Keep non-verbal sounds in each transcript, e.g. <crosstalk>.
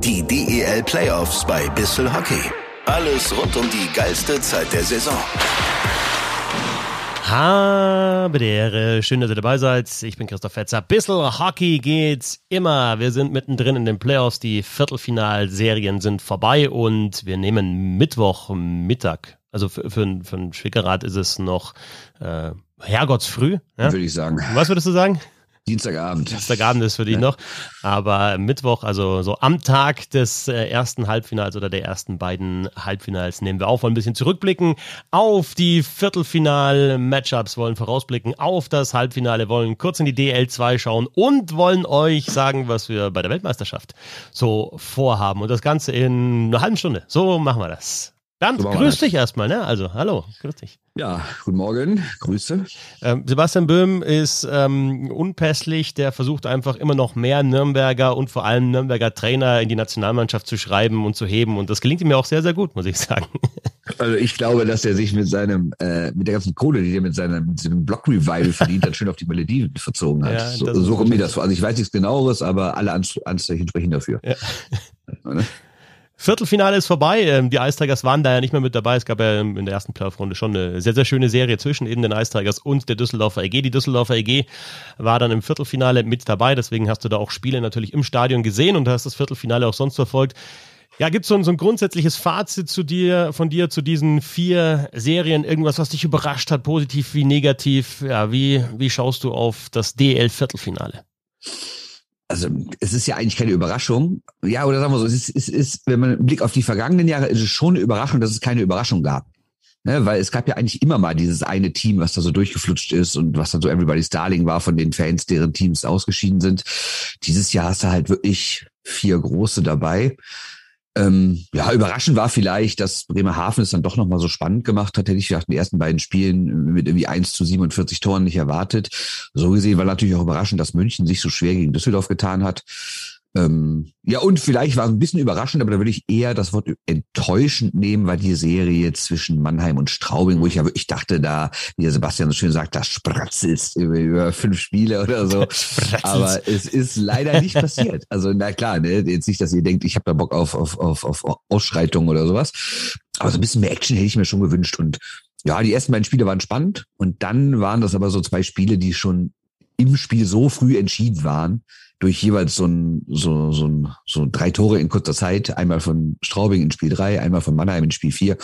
Die DEL Playoffs bei Bissel Hockey. Alles rund um die geilste Zeit der Saison. Habe die Ehre. Schön, dass ihr dabei seid. Ich bin Christoph Fetzer. Bissel Hockey geht's immer. Wir sind mittendrin in den Playoffs. Die Viertelfinalserien sind vorbei und wir nehmen Mittwochmittag. Also für, für, für einen Schwickerrad ist es noch äh, Herrgottsfrüh. Ja? Würde ich sagen. Was würdest du sagen? Dienstagabend. Dienstagabend ist für dich ja. noch. Aber Mittwoch, also so am Tag des äh, ersten Halbfinals oder der ersten beiden Halbfinals nehmen wir auf, wollen ein bisschen zurückblicken auf die Viertelfinal-Matchups, wollen vorausblicken auf das Halbfinale, wollen kurz in die DL2 schauen und wollen euch sagen, was wir bei der Weltmeisterschaft so vorhaben. Und das Ganze in einer halben Stunde. So machen wir das. Bernd, so grüß dich erstmal, ne? Also, hallo, grüß dich. Ja, guten Morgen, Grüße. Ähm, Sebastian Böhm ist ähm, unpässlich, der versucht einfach immer noch mehr Nürnberger und vor allem Nürnberger Trainer in die Nationalmannschaft zu schreiben und zu heben und das gelingt ihm ja auch sehr, sehr gut, muss ich sagen. <laughs> Also ich glaube, dass er sich mit seinem, äh, mit der ganzen Kohle, die er mit seinem, mit seinem Block-Revival verdient dann schön auf die Malediven verzogen hat. Ja, so so kommt mir das vor. Also ich weiß nichts genaueres, aber alle Anzeichen sprechen dafür. Ja. <laughs> Viertelfinale ist vorbei. Ähm, die Ice waren da ja nicht mehr mit dabei. Es gab ja in der ersten Playoff-Runde schon eine sehr, sehr schöne Serie zwischen eben den Ice und der Düsseldorfer EG. Die Düsseldorfer EG war dann im Viertelfinale mit dabei. Deswegen hast du da auch Spiele natürlich im Stadion gesehen und hast das Viertelfinale auch sonst verfolgt. Ja, gibt so, so ein grundsätzliches Fazit zu dir, von dir zu diesen vier Serien? Irgendwas, was dich überrascht hat, positiv wie negativ? Ja, wie, wie schaust du auf das DL-Viertelfinale? Also es ist ja eigentlich keine Überraschung. Ja, oder sagen wir so, es ist, es ist, wenn man einen Blick auf die vergangenen Jahre, ist es schon eine Überraschung, dass es keine Überraschung gab. Ne, weil es gab ja eigentlich immer mal dieses eine Team, was da so durchgeflutscht ist und was dann so Everybody's Darling war von den Fans, deren Teams ausgeschieden sind. Dieses Jahr hast du halt wirklich vier große dabei. Ähm, ja, überraschend war vielleicht, dass Bremerhaven es dann doch nochmal so spannend gemacht hat. Hätte ich nach den ersten beiden Spielen mit irgendwie 1 zu 47 Toren nicht erwartet. So gesehen war natürlich auch überraschend, dass München sich so schwer gegen Düsseldorf getan hat. Ähm, ja, und vielleicht war es ein bisschen überraschend, aber da würde ich eher das Wort enttäuschend nehmen, weil die Serie zwischen Mannheim und Straubing, wo ich ja wirklich dachte, da, wie der Sebastian so schön sagt, das spratzelt über, über fünf Spiele oder so. <laughs> aber es ist leider nicht passiert. Also, na klar, ne, jetzt nicht, dass ihr denkt, ich habe da Bock auf, auf, auf, auf Ausschreitungen oder sowas. Aber so ein bisschen mehr Action hätte ich mir schon gewünscht. Und ja, die ersten beiden Spiele waren spannend. Und dann waren das aber so zwei Spiele, die schon im Spiel so früh entschieden waren, durch jeweils so ein, so, so, ein, so drei Tore in kurzer Zeit, einmal von Straubing in Spiel drei, einmal von Mannheim in Spiel vier.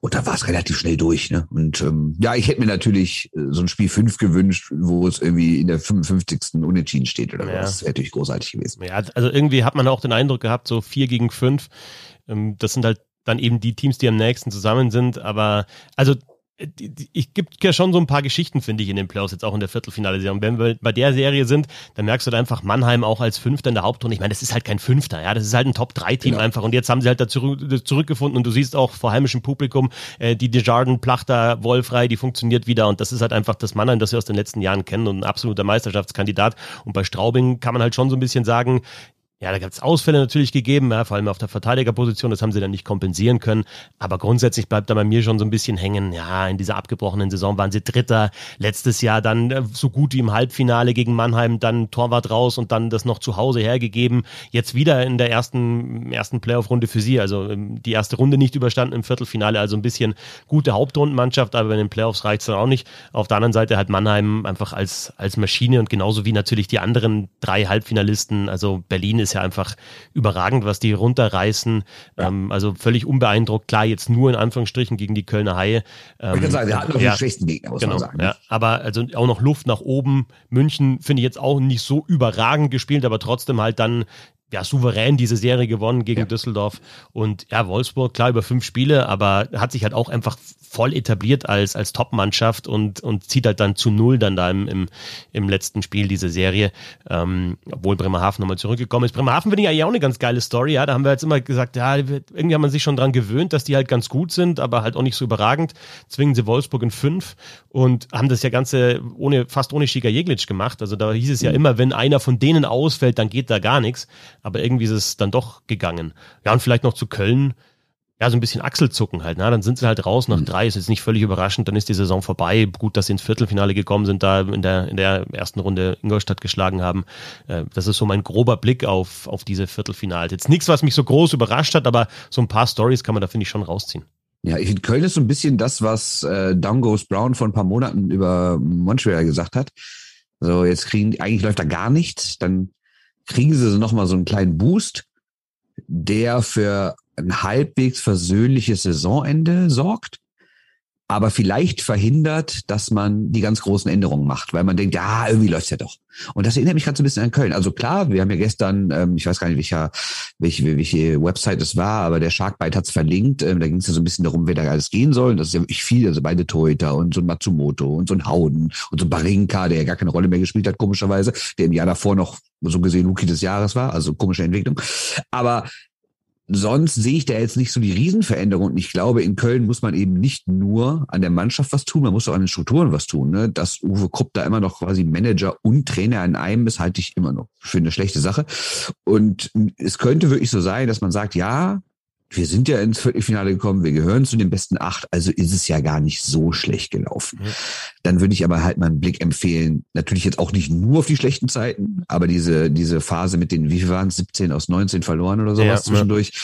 Und da war es relativ schnell durch. Ne? Und ähm, ja, ich hätte mir natürlich äh, so ein Spiel fünf gewünscht, wo es irgendwie in der 55. Unentschieden steht oder ja. Das wäre natürlich großartig gewesen. Ja, also irgendwie hat man auch den Eindruck gehabt, so vier gegen fünf. Ähm, das sind halt dann eben die Teams, die am nächsten zusammen sind. Aber also ich gibt ja schon so ein paar Geschichten, finde ich, in den Playoffs, jetzt auch in der Viertelfinale-Serie. wenn wir bei der Serie sind, dann merkst du da einfach Mannheim auch als Fünfter in der Hauptrunde. Ich meine, das ist halt kein Fünfter, ja, das ist halt ein Top-3-Team genau. einfach. Und jetzt haben sie halt da zurück, zurückgefunden und du siehst auch vor heimischem Publikum, äh, die Desjardins, Plachter, Wolfrei, die funktioniert wieder. Und das ist halt einfach das Mannheim, das wir aus den letzten Jahren kennen und ein absoluter Meisterschaftskandidat. Und bei Straubing kann man halt schon so ein bisschen sagen, ja, da gab es Ausfälle natürlich gegeben, ja, vor allem auf der Verteidigerposition, das haben sie dann nicht kompensieren können. Aber grundsätzlich bleibt da bei mir schon so ein bisschen hängen, ja, in dieser abgebrochenen Saison waren sie Dritter, letztes Jahr dann äh, so gut wie im Halbfinale gegen Mannheim, dann Torwart raus und dann das noch zu Hause hergegeben. Jetzt wieder in der ersten, ersten Playoff-Runde für sie, also ähm, die erste Runde nicht überstanden im Viertelfinale, also ein bisschen gute Hauptrundenmannschaft, aber in den Playoffs reicht's dann auch nicht. Auf der anderen Seite hat Mannheim einfach als, als Maschine und genauso wie natürlich die anderen drei Halbfinalisten, also Berlin ist ist ja einfach überragend, was die runterreißen. Ja. Ähm, also völlig unbeeindruckt. Klar, jetzt nur in Anführungsstrichen gegen die Kölner Haie. Ähm, ich kann sagen, wir hatten noch ja, den schwächsten Gegner, muss genau, man sagen. Ja, aber also auch noch Luft nach oben. München finde ich jetzt auch nicht so überragend gespielt, aber trotzdem halt dann ja, souverän diese Serie gewonnen gegen ja. Düsseldorf. Und ja, Wolfsburg, klar, über fünf Spiele, aber hat sich halt auch einfach voll etabliert als, als Top-Mannschaft und, und zieht halt dann zu null dann da im, im, im letzten Spiel diese Serie, ähm, obwohl Bremerhaven nochmal zurückgekommen ist. Bremerhaven finde ich eigentlich auch eine ganz geile Story, ja, da haben wir jetzt immer gesagt, ja, irgendwie haben man sich schon dran gewöhnt, dass die halt ganz gut sind, aber halt auch nicht so überragend. Zwingen sie Wolfsburg in fünf und haben das ja Ganze ohne, fast ohne Schiga Jeglic gemacht. Also da hieß es ja mhm. immer, wenn einer von denen ausfällt, dann geht da gar nichts. Aber irgendwie ist es dann doch gegangen. Ja, und vielleicht noch zu Köln ja, so ein bisschen Achselzucken halt. Na, dann sind sie halt raus nach mhm. drei, ist jetzt nicht völlig überraschend, dann ist die Saison vorbei. Gut, dass sie ins Viertelfinale gekommen sind, da in der, in der ersten Runde Ingolstadt geschlagen haben. Äh, das ist so mein grober Blick auf, auf diese Viertelfinale. Jetzt nichts, was mich so groß überrascht hat, aber so ein paar Stories kann man da, finde ich, schon rausziehen. Ja, ich finde, Köln ist so ein bisschen das, was äh, Down Goes Brown vor ein paar Monaten über Montreal gesagt hat. So, jetzt kriegen, eigentlich läuft da gar nichts, dann kriegen sie nochmal so einen kleinen Boost, der für ein halbwegs versöhnliches Saisonende sorgt, aber vielleicht verhindert, dass man die ganz großen Änderungen macht, weil man denkt, ja, irgendwie läuft's ja doch. Und das erinnert mich gerade so ein bisschen an Köln. Also klar, wir haben ja gestern, ähm, ich weiß gar nicht, welcher, welche, welche Website es war, aber der Sharkbite hat's verlinkt. Ähm, da ging es ja so ein bisschen darum, wer da alles gehen soll. Und das ist ja wirklich viel, also beide Toyota und so ein Matsumoto und so ein Hauden und so ein Barinka, der ja gar keine Rolle mehr gespielt hat, komischerweise, der im Jahr davor noch so gesehen Rookie des Jahres war, also komische Entwicklung. Aber sonst sehe ich da jetzt nicht so die Riesenveränderung. Und ich glaube, in Köln muss man eben nicht nur an der Mannschaft was tun, man muss auch an den Strukturen was tun. Ne? Dass Uwe Krupp da immer noch quasi Manager und Trainer in einem ist, halte ich immer noch für eine schlechte Sache. Und es könnte wirklich so sein, dass man sagt, ja, wir sind ja ins Viertelfinale gekommen, wir gehören zu den besten acht, also ist es ja gar nicht so schlecht gelaufen. Mhm. Dann würde ich aber halt mal einen Blick empfehlen, natürlich jetzt auch nicht nur auf die schlechten Zeiten, aber diese, diese Phase mit den, wie viel waren es, 17 aus 19 verloren oder sowas ja, zwischendurch. Ja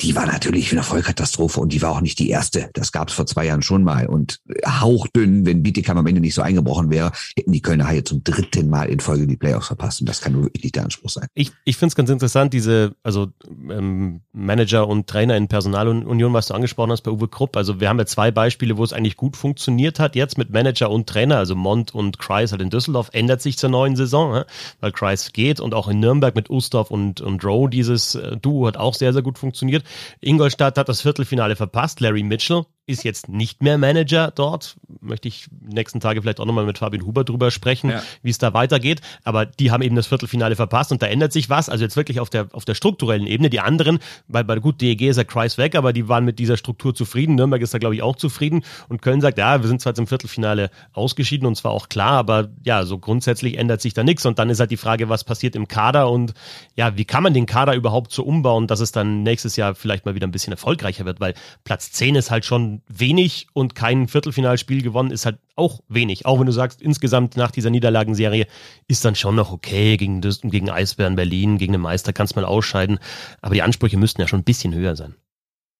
die war natürlich eine Vollkatastrophe und die war auch nicht die erste. Das gab es vor zwei Jahren schon mal. Und hauchdünn, wenn Bietigheim am Ende nicht so eingebrochen wäre, hätten die Kölner Haie zum dritten Mal in Folge die Playoffs verpasst. Und das kann nur wirklich nicht der Anspruch sein. Ich, ich finde es ganz interessant, diese, also ähm, Manager und Trainer in Personalunion, was du angesprochen hast bei Uwe Krupp. Also wir haben ja zwei Beispiele, wo es eigentlich gut funktioniert hat. Jetzt mit Manager und Trainer, also Mont und Kreis halt in Düsseldorf, ändert sich zur neuen Saison, ne? weil Kreis geht und auch in Nürnberg mit Ustorf und, und Rowe, dieses äh, Duo hat auch sehr, sehr gut funktioniert. Ingolstadt hat das Viertelfinale verpasst. Larry Mitchell ist jetzt nicht mehr Manager dort. Möchte ich nächsten Tage vielleicht auch nochmal mit Fabian Huber drüber sprechen, ja. wie es da weitergeht. Aber die haben eben das Viertelfinale verpasst und da ändert sich was. Also jetzt wirklich auf der, auf der strukturellen Ebene. Die anderen, weil bei gut DEG ist ja Kreis weg, aber die waren mit dieser Struktur zufrieden. Nürnberg ist da, glaube ich, auch zufrieden. Und Köln sagt, ja, wir sind zwar jetzt im Viertelfinale ausgeschieden und zwar auch klar, aber ja, so grundsätzlich ändert sich da nichts. Und dann ist halt die Frage, was passiert im Kader und ja, wie kann man den Kader überhaupt so umbauen, dass es dann nächstes Jahr vielleicht mal wieder ein bisschen erfolgreicher wird, weil Platz 10 ist halt schon wenig und kein Viertelfinalspiel gewonnen ist halt auch wenig. Auch wenn du sagst, insgesamt nach dieser Niederlagenserie ist dann schon noch okay gegen, gegen Eisbären Berlin, gegen den Meister kannst du mal ausscheiden. Aber die Ansprüche müssten ja schon ein bisschen höher sein.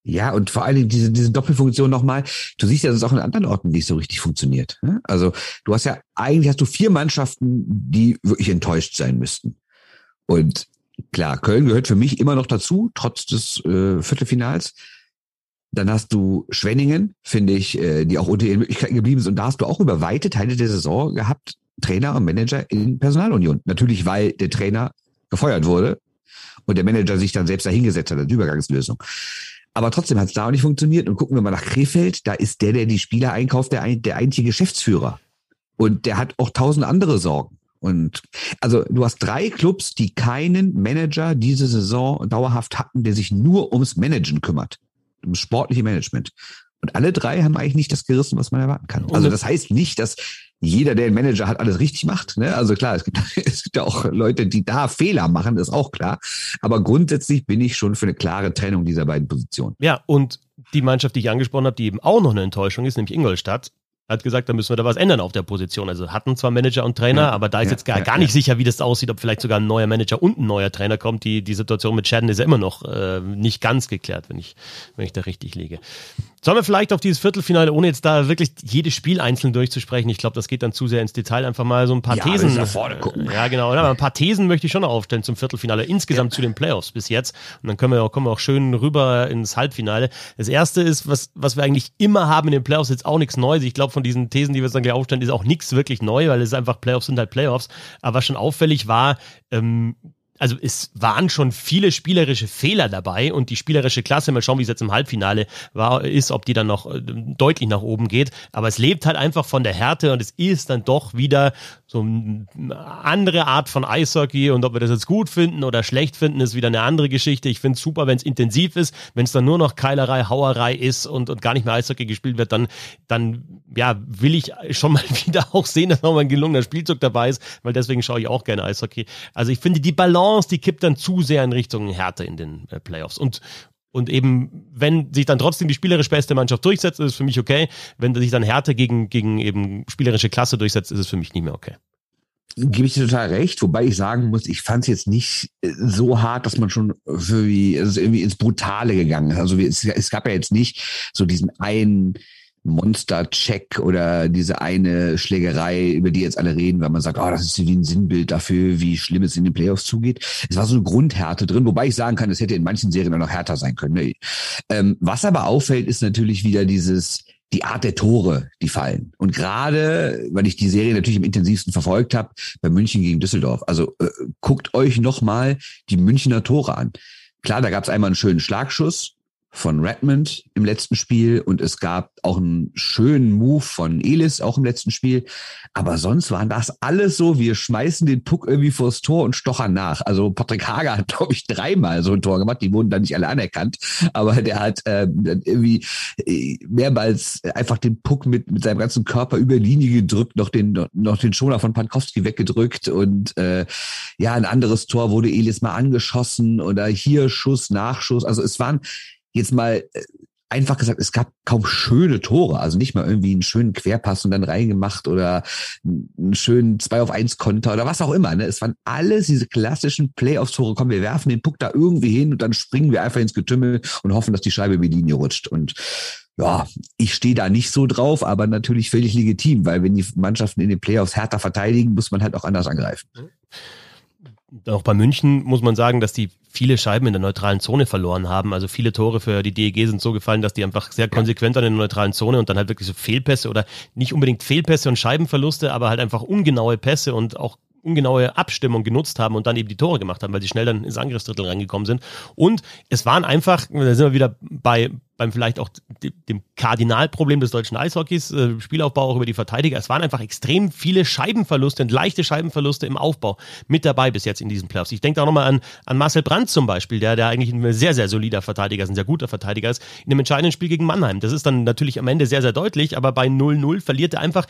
Ja, und vor Dingen diese, diese Doppelfunktion nochmal. Du siehst ja, dass es auch in anderen Orten nicht so richtig funktioniert. Ne? Also du hast ja, eigentlich hast du vier Mannschaften, die wirklich enttäuscht sein müssten. Und klar, Köln gehört für mich immer noch dazu, trotz des äh, Viertelfinals. Dann hast du Schwenningen, finde ich, äh, die auch unter ihren Möglichkeiten geblieben sind. Und da hast du auch über weite Teile der Saison gehabt, Trainer und Manager in Personalunion. Natürlich, weil der Trainer gefeuert wurde und der Manager sich dann selbst dahingesetzt hat als Übergangslösung. Aber trotzdem hat es da auch nicht funktioniert. Und gucken wir mal nach Krefeld, da ist der, der die Spieler einkauft, der, der eigentliche Geschäftsführer. Und der hat auch tausend andere Sorgen. Und also du hast drei Clubs, die keinen Manager diese Saison dauerhaft hatten, der sich nur ums Managen kümmert ums sportliche Management. Und alle drei haben eigentlich nicht das gerissen, was man erwarten kann. Also das heißt nicht, dass jeder, der einen Manager hat, alles richtig macht. Ne? Also klar, es gibt, <laughs> es gibt ja auch Leute, die da Fehler machen, das ist auch klar. Aber grundsätzlich bin ich schon für eine klare Trennung dieser beiden Positionen. Ja, und die Mannschaft, die ich angesprochen habe, die eben auch noch eine Enttäuschung ist, nämlich Ingolstadt, hat gesagt, da müssen wir da was ändern auf der Position. Also hatten zwar Manager und Trainer, ja, aber da ist ja, jetzt gar, ja, gar nicht sicher, wie das aussieht, ob vielleicht sogar ein neuer Manager und ein neuer Trainer kommt. Die, die Situation mit Shadden ist ja immer noch äh, nicht ganz geklärt, wenn ich, wenn ich da richtig liege. Sollen wir vielleicht auf dieses Viertelfinale, ohne jetzt da wirklich jedes Spiel einzeln durchzusprechen, ich glaube, das geht dann zu sehr ins Detail, einfach mal so ein paar ja, Thesen. Nach vorne gucken. Ja, genau. Aber ein paar Thesen möchte ich schon noch aufstellen zum Viertelfinale, insgesamt ja. zu den Playoffs bis jetzt. Und dann können wir auch, kommen wir auch schön rüber ins Halbfinale. Das erste ist, was, was wir eigentlich immer haben in den Playoffs, jetzt auch nichts Neues. Ich glaube, von diesen Thesen, die wir jetzt dann gleich aufstellen, ist auch nichts wirklich neu, weil es einfach Playoffs sind halt Playoffs. Aber was schon auffällig war, ähm, also es waren schon viele spielerische Fehler dabei und die spielerische Klasse, mal schauen, wie es jetzt im Halbfinale war, ist, ob die dann noch äh, deutlich nach oben geht. Aber es lebt halt einfach von der Härte und es ist dann doch wieder so eine andere Art von Eishockey und ob wir das jetzt gut finden oder schlecht finden, ist wieder eine andere Geschichte. Ich finde es super, wenn es intensiv ist, wenn es dann nur noch Keilerei, Hauerei ist und, und gar nicht mehr Eishockey gespielt wird, dann, dann ja, will ich schon mal <laughs> wieder auch sehen, dass nochmal ein gelungener Spielzug dabei ist, weil deswegen schaue ich auch gerne Eishockey. Also ich finde, die Balance, die kippt dann zu sehr in Richtung Härte in den äh, Playoffs. Und Und eben, wenn sich dann trotzdem die spielerisch beste Mannschaft durchsetzt, ist es für mich okay. Wenn sich dann Härte gegen, gegen eben spielerische Klasse durchsetzt, ist es für mich nicht mehr okay. Gebe ich dir total recht, wobei ich sagen muss, ich fand es jetzt nicht äh, so hart, dass man schon für wie, also irgendwie ins Brutale gegangen ist. Also es, es gab ja jetzt nicht so diesen einen Monster-Check oder diese eine Schlägerei, über die jetzt alle reden, weil man sagt, oh, das ist wie ein Sinnbild dafür, wie schlimm es in den Playoffs zugeht. Es war so eine Grundhärte drin, wobei ich sagen kann, es hätte in manchen Serien auch noch härter sein können. Ne? Ähm, was aber auffällt, ist natürlich wieder dieses, die Art der Tore, die fallen. Und gerade, weil ich die Serie natürlich im intensivsten verfolgt habe, bei München gegen Düsseldorf. Also äh, guckt euch nochmal die Münchner Tore an. Klar, da gab es einmal einen schönen Schlagschuss, von Redmond im letzten Spiel und es gab auch einen schönen Move von Elis auch im letzten Spiel. Aber sonst waren das alles so, wir schmeißen den Puck irgendwie vors Tor und stochern nach. Also Patrick Hager hat, <laughs> glaube ich, dreimal so ein Tor gemacht. Die wurden dann nicht alle anerkannt. Aber der hat äh, irgendwie äh, mehrmals einfach den Puck mit, mit seinem ganzen Körper über Linie gedrückt, noch den, noch den Schoner von Pankowski weggedrückt. Und äh, ja, ein anderes Tor wurde Elis mal angeschossen oder hier Schuss, Nachschuss. Also es waren jetzt mal äh, einfach gesagt, es gab kaum schöne Tore, also nicht mal irgendwie einen schönen Querpass und dann reingemacht oder einen schönen 2 auf 1 Konter oder was auch immer. Ne? Es waren alles diese klassischen Playoffs-Tore. Komm, wir werfen den Puck da irgendwie hin und dann springen wir einfach ins Getümmel und hoffen, dass die Scheibe über die Linie rutscht. Und ja, ich stehe da nicht so drauf, aber natürlich völlig legitim, weil wenn die Mannschaften in den Playoffs härter verteidigen, muss man halt auch anders angreifen. Mhm auch bei München muss man sagen, dass die viele Scheiben in der neutralen Zone verloren haben. Also viele Tore für die DEG sind so gefallen, dass die einfach sehr konsequent an der neutralen Zone und dann halt wirklich so Fehlpässe oder nicht unbedingt Fehlpässe und Scheibenverluste, aber halt einfach ungenaue Pässe und auch ungenaue Abstimmung genutzt haben und dann eben die Tore gemacht haben, weil sie schnell dann ins Angriffsdrittel reingekommen sind. Und es waren einfach, da sind wir wieder bei beim vielleicht auch dem Kardinalproblem des deutschen Eishockeys, äh, Spielaufbau auch über die Verteidiger. Es waren einfach extrem viele Scheibenverluste und leichte Scheibenverluste im Aufbau mit dabei bis jetzt in diesen Playoffs. Ich denke auch nochmal an, an Marcel Brandt zum Beispiel, der, der eigentlich ein sehr, sehr solider Verteidiger ist, ein sehr guter Verteidiger ist, in einem entscheidenden Spiel gegen Mannheim. Das ist dann natürlich am Ende sehr, sehr deutlich, aber bei 0-0 verliert er einfach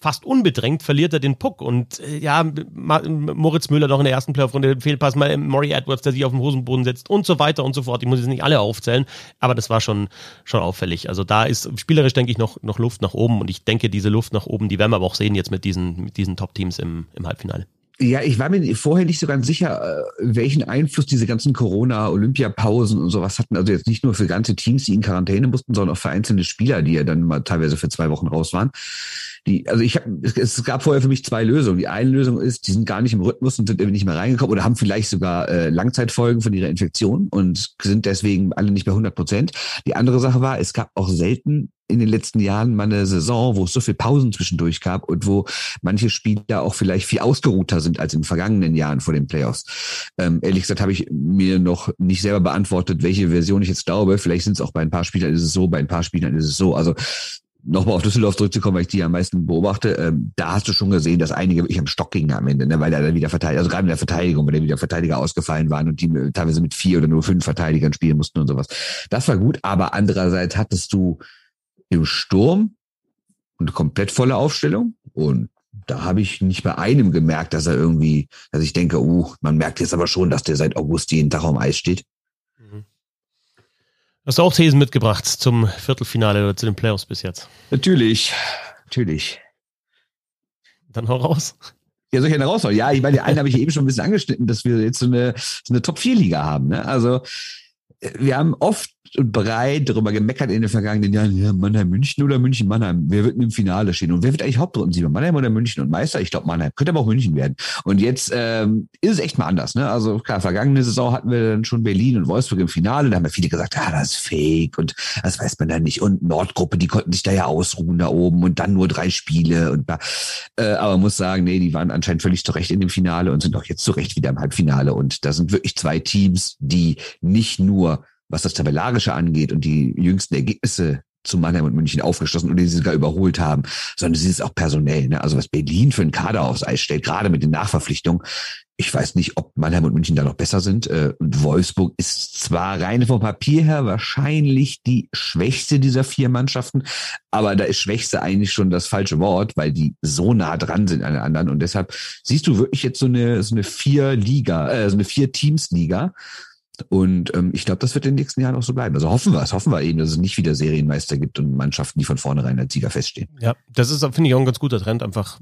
fast unbedrängt verliert er den Puck. Und äh, ja, Moritz Müller noch in der ersten Playoff-Runde, Fehlpass, mal Maury Edwards, der sich auf den Hosenboden setzt und so weiter und so fort. Ich muss jetzt nicht alle aufzählen, aber das war schon, schon auffällig. Also da ist spielerisch, denke ich, noch, noch Luft nach oben. Und ich denke, diese Luft nach oben, die werden wir aber auch sehen jetzt mit diesen, mit diesen Top-Teams im, im Halbfinale. Ja, ich war mir vorher nicht so ganz sicher, äh, welchen Einfluss diese ganzen Corona-Olympiapausen und sowas hatten. Also jetzt nicht nur für ganze Teams, die in Quarantäne mussten, sondern auch für einzelne Spieler, die ja dann mal teilweise für zwei Wochen raus waren. Die, also ich habe, es gab vorher für mich zwei Lösungen. Die eine Lösung ist, die sind gar nicht im Rhythmus und sind irgendwie nicht mehr reingekommen oder haben vielleicht sogar äh, Langzeitfolgen von ihrer Infektion und sind deswegen alle nicht mehr 100 Prozent. Die andere Sache war, es gab auch selten in den letzten Jahren mal eine Saison, wo es so viel Pausen zwischendurch gab und wo manche Spieler auch vielleicht viel ausgeruhter sind als in den vergangenen Jahren vor den Playoffs. Ähm, ehrlich gesagt habe ich mir noch nicht selber beantwortet, welche Version ich jetzt glaube. Vielleicht sind es auch bei ein paar Spielern ist es so, bei ein paar Spielern ist es so. Also nochmal auf Düsseldorf zurückzukommen, weil ich die am meisten beobachte, ähm, da hast du schon gesehen, dass einige wirklich am Stock gingen am Ende, ne, weil er dann wieder verteidigt, also gerade in der Verteidigung, weil der wieder Verteidiger ausgefallen waren und die teilweise mit vier oder nur fünf Verteidigern spielen mussten und sowas. Das war gut, aber andererseits hattest du im Sturm eine komplett volle Aufstellung und da habe ich nicht bei einem gemerkt, dass er irgendwie, dass ich denke, uh, man merkt jetzt aber schon, dass der seit August jeden Tag am Eis steht. Hast du auch Thesen mitgebracht zum Viertelfinale oder zu den Playoffs bis jetzt? Natürlich, natürlich. Dann hau raus. Ja, soll ich eine raushauen? Ja, ich meine, den einen habe ich eben schon ein bisschen angeschnitten, dass wir jetzt so eine, so eine Top-4-Liga haben. Ne? Also wir haben oft und breit darüber gemeckert in den vergangenen Jahren, ja, Mannheim, München oder München, Mannheim. Wer wird im Finale stehen? Und wer wird eigentlich Hauptrundensieger? Mannheim oder München? Und Meister? Ich glaube Mannheim. Könnte aber auch München werden. Und jetzt ähm, ist es echt mal anders. Ne? Also klar, vergangene Saison hatten wir dann schon Berlin und Wolfsburg im Finale. Da haben ja viele gesagt, ah, das ist fake und das weiß man dann nicht. Und Nordgruppe, die konnten sich da ja ausruhen da oben und dann nur drei Spiele. Und äh, aber muss sagen, nee, die waren anscheinend völlig zurecht in dem Finale und sind auch jetzt zurecht wieder im Halbfinale. Und da sind wirklich zwei Teams, die nicht nur was das Tabellarische angeht und die jüngsten Ergebnisse zu Mannheim und München aufgeschlossen und die sie sogar überholt haben, sondern sie ist auch personell. Ne? Also was Berlin für einen Kader aufs Eis stellt, gerade mit den Nachverpflichtungen. Ich weiß nicht, ob Mannheim und München da noch besser sind. Äh, und Wolfsburg ist zwar rein vom Papier her wahrscheinlich die schwächste dieser vier Mannschaften, aber da ist schwächste eigentlich schon das falsche Wort, weil die so nah dran sind an den anderen. Und deshalb siehst du wirklich jetzt so eine, so eine vier Liga, äh, so eine vier Teams Liga Und ähm, ich glaube, das wird in den nächsten Jahren auch so bleiben. Also hoffen wir es, hoffen wir eben, dass es nicht wieder Serienmeister gibt und Mannschaften, die von vornherein als Sieger feststehen. Ja, das ist, finde ich, auch ein ganz guter Trend. Einfach,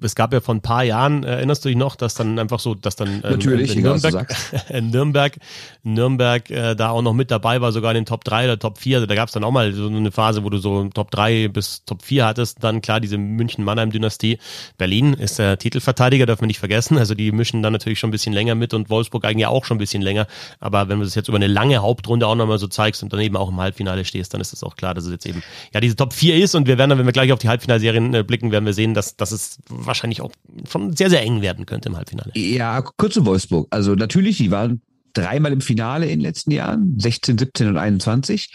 es gab ja vor ein paar Jahren, erinnerst du dich noch, dass dann einfach so, dass dann ähm, Natürlich, in, Nürnberg, <laughs> in Nürnberg, Nürnberg äh, da auch noch mit dabei war, sogar in den Top 3 oder Top 4. Also da gab es dann auch mal so eine Phase, wo du so Top 3 bis Top 4 hattest. Dann klar, diese München-Mannheim-Dynastie. Berlin ist der Titelverteidiger, darf man nicht vergessen. Also die mischen dann natürlich schon ein bisschen länger mit und Wolfsburg eigentlich auch schon ein bisschen länger. Aber wenn wir das jetzt über eine lange Hauptrunde auch nochmal so zeigst und dann eben auch im Halbfinale stehst, dann ist es auch klar, dass es jetzt eben ja diese Top 4 ist und wir werden dann, wenn wir gleich auf die Halbfinalserien äh, blicken, werden wir sehen, dass, dass es wahrscheinlich auch schon sehr, sehr eng werden könnte im Halbfinale. Ja, kurz zu Wolfsburg. Also natürlich, die waren dreimal im Finale in den letzten Jahren, 16, 17 und 21.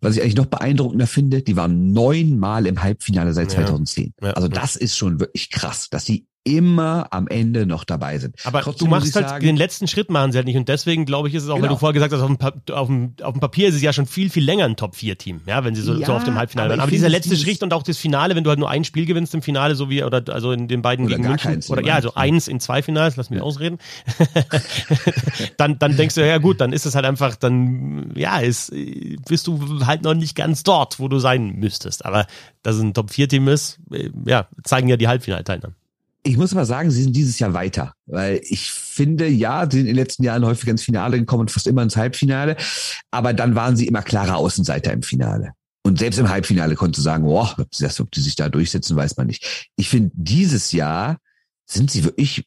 Was ich eigentlich noch beeindruckender finde, die waren neunmal im Halbfinale seit 2010. Ja, also das ist schon wirklich krass, dass sie immer am Ende noch dabei sind. Aber Trotzdem du machst halt sagen, den letzten Schritt machen sie halt nicht und deswegen glaube ich ist es auch, genau. weil du vorher gesagt hast, auf dem, auf, dem, auf dem Papier ist es ja schon viel, viel länger ein Top-4-Team, ja, wenn sie so, ja, so auf dem Halbfinale waren. Aber dieser letzte Schritt und auch das Finale, wenn du halt nur ein Spiel gewinnst im Finale, so wie, oder also in den beiden oder gegen München, oder ja, also eins in zwei Finals, lass mich ja. ausreden, <laughs> dann, dann denkst du, ja gut, dann ist es halt einfach, dann, ja, ist, bist du halt noch nicht ganz dort, wo du sein müsstest. Aber dass es ein Top-4-Team ist, äh, ja, zeigen ja die Halbfinalteilnahmen ich muss mal sagen, sie sind dieses Jahr weiter, weil ich finde, ja, sie sind in den letzten Jahren häufig ins Finale gekommen und fast immer ins Halbfinale, aber dann waren sie immer klare Außenseiter im Finale. Und selbst im Halbfinale konnte sagen, boah, ob sie, ob die sich da durchsetzen, weiß man nicht. Ich finde, dieses Jahr sind sie wirklich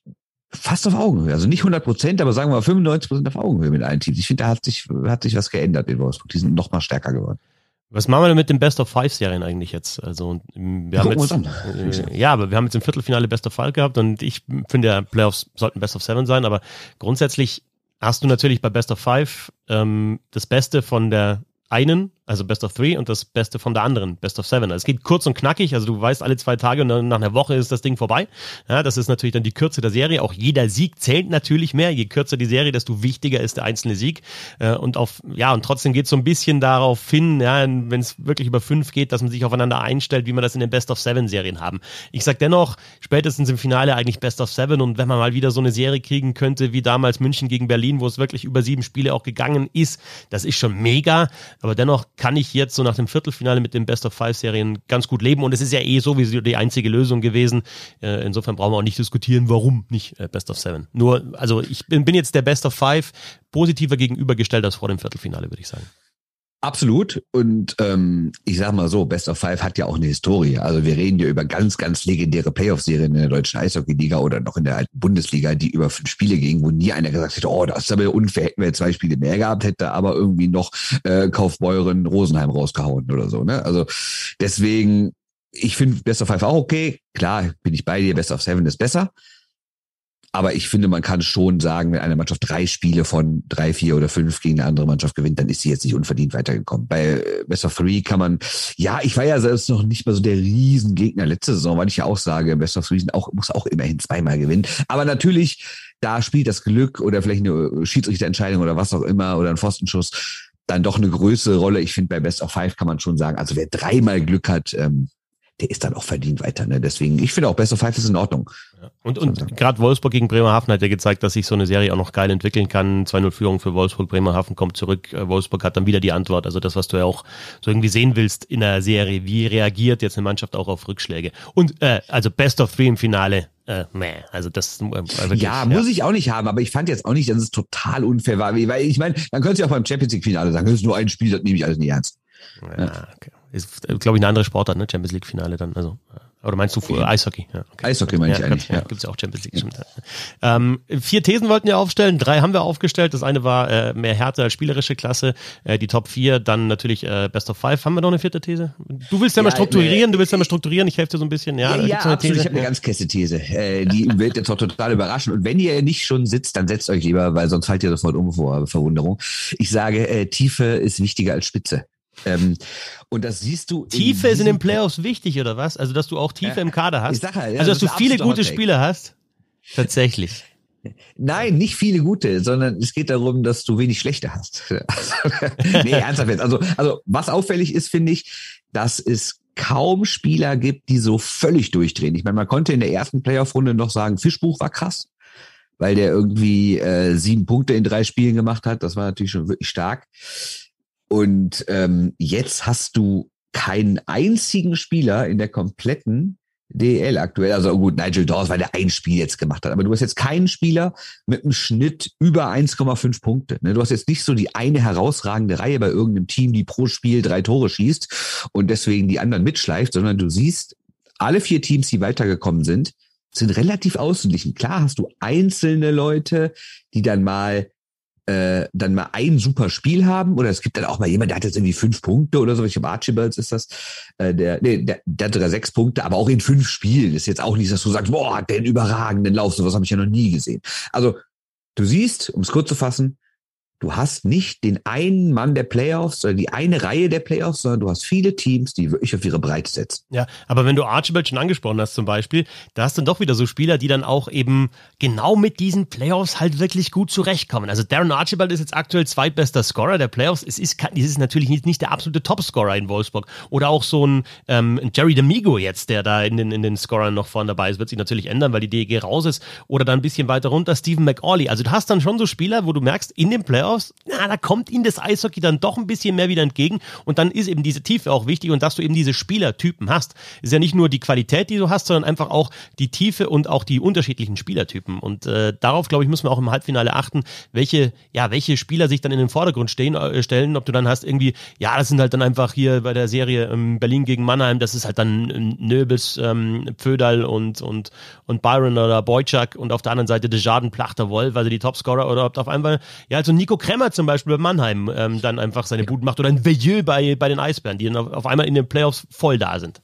fast auf Augenhöhe. Also nicht 100 Prozent, aber sagen wir mal 95 Prozent auf Augenhöhe mit allen Teams. Ich finde, da hat sich, hat sich was geändert in Wolfsburg. Die sind noch mal stärker geworden. Was machen wir denn mit den Best of Five Serien eigentlich jetzt? Also wir haben jetzt, äh, ja, aber wir haben jetzt im Viertelfinale Best of Five gehabt und ich finde ja Playoffs sollten Best of Seven sein, aber grundsätzlich hast du natürlich bei Best of Five ähm, das Beste von der einen also Best of Three und das Beste von der anderen, Best of Seven. Also es geht kurz und knackig, also du weißt alle zwei Tage und dann nach einer Woche ist das Ding vorbei. Ja, das ist natürlich dann die Kürze der Serie. Auch jeder Sieg zählt natürlich mehr. Je kürzer die Serie, desto wichtiger ist der einzelne Sieg. Äh, und auf, ja, und trotzdem geht es so ein bisschen darauf hin, ja, wenn es wirklich über fünf geht, dass man sich aufeinander einstellt, wie man das in den Best of Seven Serien haben. Ich sag dennoch, spätestens im Finale eigentlich Best of Seven und wenn man mal wieder so eine Serie kriegen könnte, wie damals München gegen Berlin, wo es wirklich über sieben Spiele auch gegangen ist, das ist schon mega. Aber dennoch kann ich jetzt so nach dem Viertelfinale mit den Best of Five Serien ganz gut leben. Und es ist ja eh sowieso die einzige Lösung gewesen. Äh, insofern brauchen wir auch nicht diskutieren, warum nicht äh, Best of Seven. Nur, also ich bin, bin jetzt der Best of Five positiver gegenübergestellt als vor dem Viertelfinale, würde ich sagen. Absolut. Und ähm, ich sag mal so, Best of Five hat ja auch eine Historie. Also wir reden ja über ganz, ganz legendäre Playoff-Serien in der deutschen Eishockey-Liga oder noch in der alten Bundesliga, die über fünf Spiele gingen, wo nie einer gesagt hätte, oh, das ist aber unfair, hätten wir zwei Spiele mehr gehabt, hätte aber irgendwie noch äh, Kaufbeuren Rosenheim rausgehauen oder so. Ne? Also deswegen, ich finde Best of Five auch okay. Klar, bin ich bei dir, Best of Seven ist besser. Aber ich finde, man kann schon sagen, wenn eine Mannschaft drei Spiele von drei, vier oder fünf gegen eine andere Mannschaft gewinnt, dann ist sie jetzt nicht unverdient weitergekommen. Bei Best of Three kann man, ja, ich war ja selbst noch nicht mal so der Riesengegner letzte Saison, weil ich ja auch sage, Best of Three auch, muss auch immerhin zweimal gewinnen. Aber natürlich, da spielt das Glück oder vielleicht eine Schiedsrichterentscheidung oder was auch immer oder ein Pfostenschuss dann doch eine größere Rolle. Ich finde, bei Best of Five kann man schon sagen, also wer dreimal Glück hat, ähm, der ist dann auch verdient weiter. Ne? Deswegen, ich finde auch Best of Five ist in Ordnung. Ja. Und, und gerade Wolfsburg gegen Bremerhaven hat ja gezeigt, dass sich so eine Serie auch noch geil entwickeln kann. 2-0 Führung für Wolfsburg, Bremerhaven kommt zurück, äh, Wolfsburg hat dann wieder die Antwort. Also das, was du ja auch so irgendwie sehen willst in der Serie. Wie reagiert jetzt eine Mannschaft auch auf Rückschläge? Und äh, also Best of Three im Finale. Äh, meh, also das äh, wirklich, ja, muss ich auch nicht haben, aber ich fand jetzt auch nicht, dass es total unfair war, weil ich meine, dann könntest du auch beim Champions League Finale sagen, das ist nur ein Spiel, das nehme ich alles nicht ernst. Ja, okay. Ist, glaube ich, eine andere Sportart, ne? Champions League Finale dann. Also, oder meinst du okay. Eishockey? Ja, okay. Eishockey meine ich eigentlich. Ja, Gibt es ja auch Champions League. Stimmt. Ähm, vier Thesen wollten wir aufstellen, drei haben wir aufgestellt. Das eine war äh, mehr Härte als spielerische Klasse, äh, die Top 4, dann natürlich äh, Best of Five. Haben wir noch eine vierte These? Du willst ja, mal strukturieren, du willst ja mal strukturieren, ich helfe dir so ein bisschen. Ja, ja, ja absolut. These? Ich habe eine ganz kesse These. Äh, die <laughs> wird jetzt auch total überraschen. Und wenn ihr nicht schon sitzt, dann setzt euch lieber, weil sonst fallt ihr sofort um vor Verwunderung. Ich sage, äh, Tiefe ist wichtiger als Spitze. Ähm, und das siehst du. Tiefe ist in den Playoffs wichtig, oder was? Also, dass du auch Tiefe äh, im Kader hast. Ich sag halt, ja, also, dass das du viele gute Spieler hast. Tatsächlich. Nein, nicht viele gute, sondern es geht darum, dass du wenig schlechte hast. <laughs> nee, ernsthaft jetzt. Also, also, was auffällig ist, finde ich, dass es kaum Spieler gibt, die so völlig durchdrehen. Ich meine, man konnte in der ersten Playoff-Runde noch sagen, Fischbuch war krass. weil der irgendwie äh, sieben Punkte in drei Spielen gemacht hat. Das war natürlich schon wirklich stark. Und ähm, jetzt hast du keinen einzigen Spieler in der kompletten DL aktuell. Also gut, Nigel Dawes, weil der ein Spiel jetzt gemacht hat. Aber du hast jetzt keinen Spieler mit einem Schnitt über 1,5 Punkte. Ne? Du hast jetzt nicht so die eine herausragende Reihe bei irgendeinem Team, die pro Spiel drei Tore schießt und deswegen die anderen mitschleift, sondern du siehst, alle vier Teams, die weitergekommen sind, sind relativ ausgeglichen. Klar hast du einzelne Leute, die dann mal äh, dann mal ein super Spiel haben oder es gibt dann auch mal jemand, der hat jetzt irgendwie fünf Punkte oder so. Ich glaube, Archibalds ist das. Äh, der, nee, der, der hat sogar sechs Punkte, aber auch in fünf Spielen. Ist jetzt auch nicht, dass du sagst, boah, einen überragenden Lauf. Sowas habe ich ja noch nie gesehen. Also du siehst, um es kurz zu fassen, du hast nicht den einen Mann der Playoffs oder die eine Reihe der Playoffs, sondern du hast viele Teams, die wirklich auf ihre Breite setzen. Ja, aber wenn du Archibald schon angesprochen hast zum Beispiel, da hast du dann doch wieder so Spieler, die dann auch eben genau mit diesen Playoffs halt wirklich gut zurechtkommen. Also Darren Archibald ist jetzt aktuell zweitbester Scorer der Playoffs. Es ist, es ist natürlich nicht, nicht der absolute Topscorer in Wolfsburg. Oder auch so ein ähm, Jerry D'Amigo jetzt, der da in den, in den Scorern noch vorne dabei ist, wird sich natürlich ändern, weil die DEG raus ist. Oder dann ein bisschen weiter runter Stephen McAuley. Also du hast dann schon so Spieler, wo du merkst, in den Playoffs Playoffs, na, da kommt ihnen das Eishockey dann doch ein bisschen mehr wieder entgegen. Und dann ist eben diese Tiefe auch wichtig und dass du eben diese Spielertypen hast. Ist ja nicht nur die Qualität, die du hast, sondern einfach auch die Tiefe und auch die unterschiedlichen Spielertypen. Und äh, darauf, glaube ich, müssen wir auch im Halbfinale achten, welche, ja, welche Spieler sich dann in den Vordergrund stehen, äh, stellen. Ob du dann hast irgendwie, ja, das sind halt dann einfach hier bei der Serie ähm, Berlin gegen Mannheim, das ist halt dann ähm, Nöbels, ähm, Pföderl und, und, und Byron oder Boyczak und auf der anderen Seite Desjardins, Plachter, Wolf, also die Topscorer oder ob auf einmal, ja, also Nico Kremmer zum Beispiel bei Mannheim ähm, dann einfach seine Buden macht oder ein Veilleux bei, bei den Eisbären, die dann auf, auf einmal in den Playoffs voll da sind.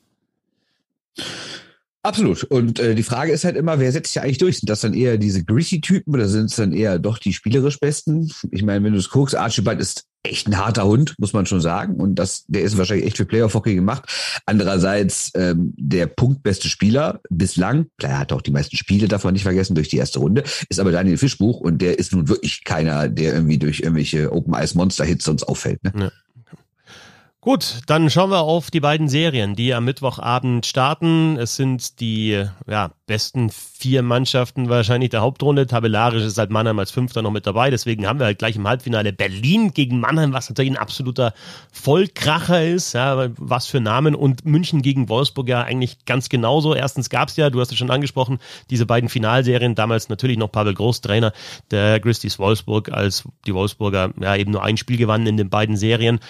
Absolut. Und äh, die Frage ist halt immer, wer setzt sich eigentlich durch? Sind das dann eher diese Gritty-Typen oder sind es dann eher doch die spielerisch Besten? Ich meine, wenn du es guckst, Archibald ist echt ein harter Hund, muss man schon sagen. Und das, der ist wahrscheinlich echt für Playoff-Hockey gemacht. Andererseits ähm, der punktbeste Spieler bislang, klar, er hat auch die meisten Spiele, darf man nicht vergessen, durch die erste Runde, ist aber Daniel Fischbuch und der ist nun wirklich keiner, der irgendwie durch irgendwelche Open-Ice-Monster-Hits sonst auffällt. Ne? Ja. Gut, dann schauen wir auf die beiden Serien, die am Mittwochabend starten. Es sind die ja, besten vier Mannschaften wahrscheinlich der Hauptrunde. Tabellarisch ist halt Mannheim als Fünfter noch mit dabei. Deswegen haben wir halt gleich im Halbfinale Berlin gegen Mannheim, was natürlich ein absoluter Vollkracher ist. Ja, was für Namen. Und München gegen Wolfsburg ja eigentlich ganz genauso. Erstens gab es ja, du hast es schon angesprochen, diese beiden Finalserien. Damals natürlich noch Pavel Groß, Trainer der Christies Wolfsburg, als die Wolfsburger ja eben nur ein Spiel gewannen in den beiden Serien.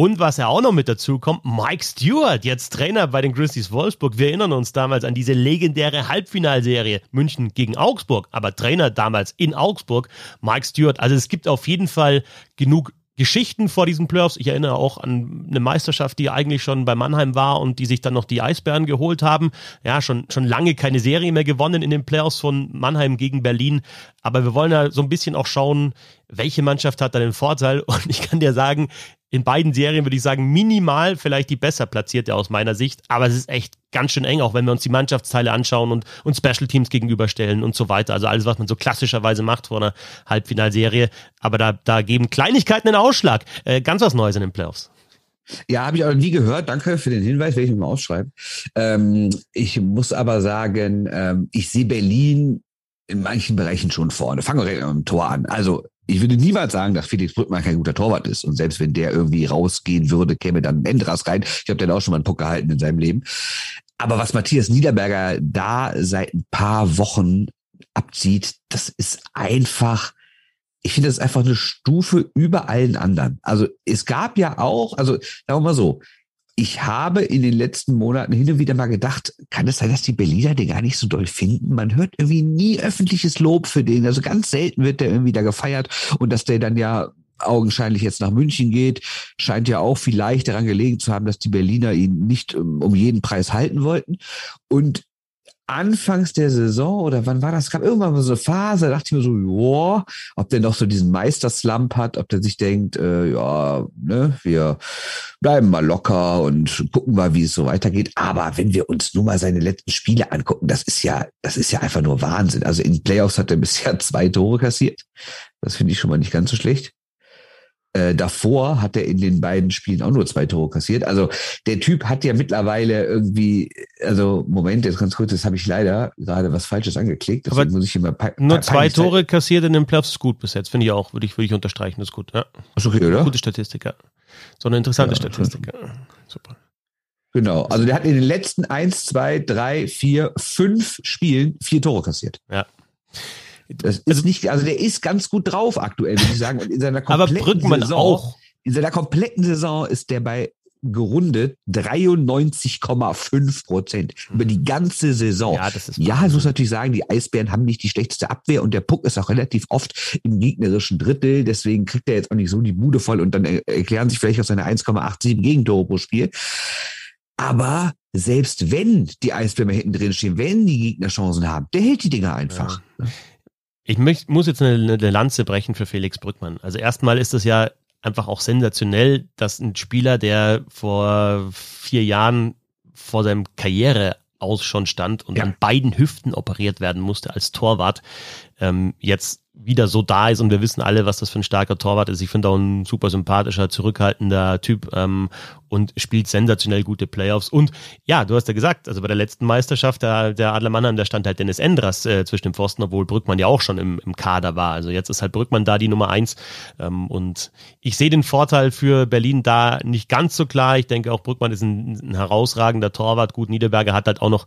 Und was ja auch noch mit dazu kommt, Mike Stewart, jetzt Trainer bei den Grizzlies Wolfsburg. Wir erinnern uns damals an diese legendäre Halbfinalserie München gegen Augsburg, aber Trainer damals in Augsburg, Mike Stewart. Also es gibt auf jeden Fall genug Geschichten vor diesen Playoffs. Ich erinnere auch an eine Meisterschaft, die eigentlich schon bei Mannheim war und die sich dann noch die Eisbären geholt haben. Ja, schon, schon lange keine Serie mehr gewonnen in den Playoffs von Mannheim gegen Berlin. Aber wir wollen ja so ein bisschen auch schauen, welche Mannschaft hat da den Vorteil. <laughs> Und ich kann dir sagen, in beiden Serien würde ich sagen, minimal vielleicht die besser platzierte aus meiner Sicht. Aber es ist echt ganz schön eng, auch wenn wir uns die Mannschaftsteile anschauen und, und Special Teams gegenüberstellen und so weiter. Also alles, was man so klassischerweise macht vor einer Halbfinalserie. Aber da, da geben Kleinigkeiten einen Ausschlag. Äh, ganz was Neues in den Playoffs. Ja, habe ich auch nie gehört. Danke für den Hinweis, werde ich mir mal ausschreiben. Ähm, ich muss aber sagen, ähm, ich sehe Berlin in manchen Bereichen schon vorne. Fangen wir direkt mit dem Tor an. Also ich würde niemals sagen, dass Felix Brückmann kein guter Torwart ist. Und selbst wenn der irgendwie rausgehen würde, käme dann Endras rein. Ich habe den auch schon mal einen Puck gehalten in seinem Leben. Aber was Matthias Niederberger da seit ein paar Wochen abzieht, das ist einfach, ich finde, das ist einfach eine Stufe über allen anderen. Also es gab ja auch, also sagen wir mal so, ich habe in den letzten Monaten hin und wieder mal gedacht, kann es sein, dass die Berliner den gar nicht so doll finden? Man hört irgendwie nie öffentliches Lob für den. Also ganz selten wird der irgendwie da gefeiert und dass der dann ja augenscheinlich jetzt nach München geht, scheint ja auch vielleicht daran gelegen zu haben, dass die Berliner ihn nicht um jeden Preis halten wollten. Und anfangs der Saison oder wann war das? Es gab irgendwann mal so eine Phase, da dachte ich mir so, ja, ob der noch so diesen Meisterslump hat, ob der sich denkt, äh, ja, ne, wir bleiben mal locker und gucken mal, wie es so weitergeht. Aber wenn wir uns nur mal seine letzten Spiele angucken, das ist ja, das ist ja einfach nur Wahnsinn. Also in Playoffs hat er <laughs> bisher zwei Tore kassiert. Das finde ich schon mal nicht ganz so schlecht. Äh, davor hat er in den beiden Spielen auch nur zwei Tore kassiert. Also der Typ hat ja mittlerweile irgendwie, also Moment, jetzt ganz kurz, das habe ich leider gerade was Falsches angeklickt. Deswegen Aber muss ich immer nur zwei Tore kassiert in den Playoffs ist gut bis jetzt, finde ich auch, würde ich, würde ich unterstreichen, das ist gut. Ja. Ist okay, oder? Gute Statistik, ja. So eine interessante ja, Statistik. Ja. Super. Genau, also der hat in den letzten eins, zwei, drei, vier, fünf Spielen vier Tore kassiert. Ja. Das ist also, nicht, also der ist ganz gut drauf aktuell, würde ich sagen. Und in seiner kompletten aber Brückmann Saison, auch. In seiner kompletten Saison ist der bei gerundet 93,5 Prozent über die ganze Saison. Ja, das ist ja, ich muss natürlich sagen, die Eisbären haben nicht die schlechteste Abwehr und der Puck ist auch relativ oft im gegnerischen Drittel. Deswegen kriegt er jetzt auch nicht so die Bude voll und dann erklären sich vielleicht auch seine 1,87 Gegentore pro Spiel. Aber selbst wenn die Eisbären hinten drin stehen, wenn die Gegner Chancen haben, der hält die Dinger einfach. Ja. Ich möcht, muss jetzt eine, eine Lanze brechen für Felix Brückmann. Also erstmal ist es ja einfach auch sensationell, dass ein Spieler, der vor vier Jahren vor seinem Karriere aus schon stand und ja. an beiden Hüften operiert werden musste als Torwart, ähm, jetzt wieder so da ist und wir wissen alle, was das für ein starker Torwart ist. Ich finde auch ein super sympathischer, zurückhaltender Typ ähm, und spielt sensationell gute Playoffs. Und ja, du hast ja gesagt, also bei der letzten Meisterschaft der, der Adler Mannheim, da stand halt Dennis Endras äh, zwischen dem Pfosten, obwohl Brückmann ja auch schon im, im Kader war. Also jetzt ist halt Brückmann da die Nummer eins. Ähm, und ich sehe den Vorteil für Berlin da nicht ganz so klar. Ich denke auch Brückmann ist ein, ein herausragender Torwart. Gut, Niederberger hat halt auch noch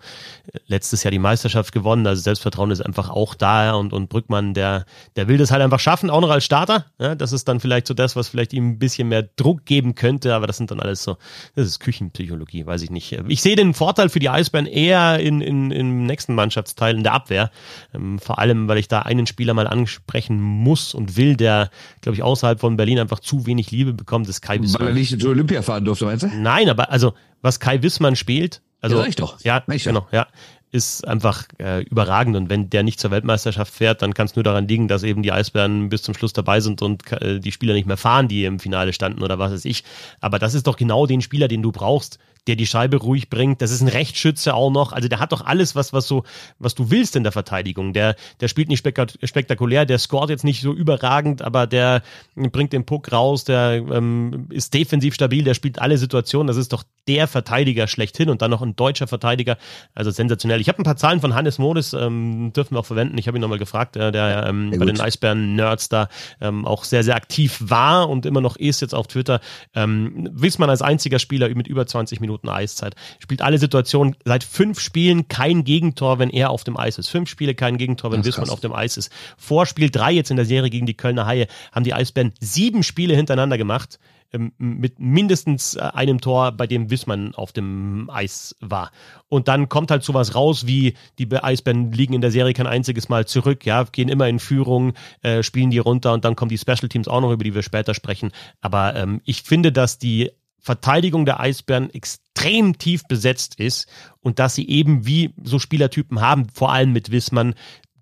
äh, letztes Jahr die Meisterschaft gewonnen. Also Selbstvertrauen ist einfach auch da und, und Brückmann, der, der will das halt einfach schaffen, auch noch als Starter. Ja, das ist dann vielleicht so das, was vielleicht ihm ein bisschen mehr Druck geben könnte, aber das sind dann alles so das ist Küchenpsychologie, weiß ich nicht. Ich sehe den Vorteil für die Eisbären eher in, in, im nächsten Mannschaftsteil in der Abwehr. Ähm, vor allem, weil ich da einen Spieler mal ansprechen muss und will, der, glaube ich, außerhalb von Berlin einfach zu wenig Liebe bekommt, ist Kai Wissmann. Weil er nicht zur Olympia fahren durfte, meinst du? Nein, aber also, was Kai Wissmann spielt, also, ja, ich doch. Ja, ich genau, ja ist einfach äh, überragend. Und wenn der nicht zur Weltmeisterschaft fährt, dann kann es nur daran liegen, dass eben die Eisbären bis zum Schluss dabei sind und äh, die Spieler nicht mehr fahren, die im Finale standen oder was weiß ich. Aber das ist doch genau den Spieler, den du brauchst, der die Scheibe ruhig bringt. Das ist ein Rechtsschütze auch noch. Also der hat doch alles, was, was so, was du willst in der Verteidigung. Der, der spielt nicht spektakulär, der scoret jetzt nicht so überragend, aber der bringt den Puck raus, der ähm, ist defensiv stabil, der spielt alle Situationen. Das ist doch der Verteidiger schlechthin und dann noch ein deutscher Verteidiger. Also sensationell. Ich habe ein paar Zahlen von Hannes Modis, ähm, dürfen wir auch verwenden. Ich habe ihn nochmal gefragt, äh, der ähm, bei den Eisbären-Nerds da ähm, auch sehr, sehr aktiv war und immer noch ist jetzt auf Twitter. Ähm, Wissmann als einziger Spieler mit über 20 Minuten Minuten Eiszeit. Spielt alle Situationen seit fünf Spielen kein Gegentor, wenn er auf dem Eis ist. Fünf Spiele kein Gegentor, wenn Wissmann auf dem Eis ist. Vor Spiel drei jetzt in der Serie gegen die Kölner Haie haben die Eisbären sieben Spiele hintereinander gemacht ähm, mit mindestens äh, einem Tor, bei dem Wissmann auf dem Eis war. Und dann kommt halt sowas raus, wie die Eisbären liegen in der Serie kein einziges Mal zurück, ja, gehen immer in Führung, äh, spielen die runter und dann kommen die Special Teams auch noch, über die wir später sprechen. Aber ähm, ich finde, dass die Verteidigung der Eisbären extrem tief besetzt ist und dass sie eben wie so Spielertypen haben, vor allem mit Wissmann,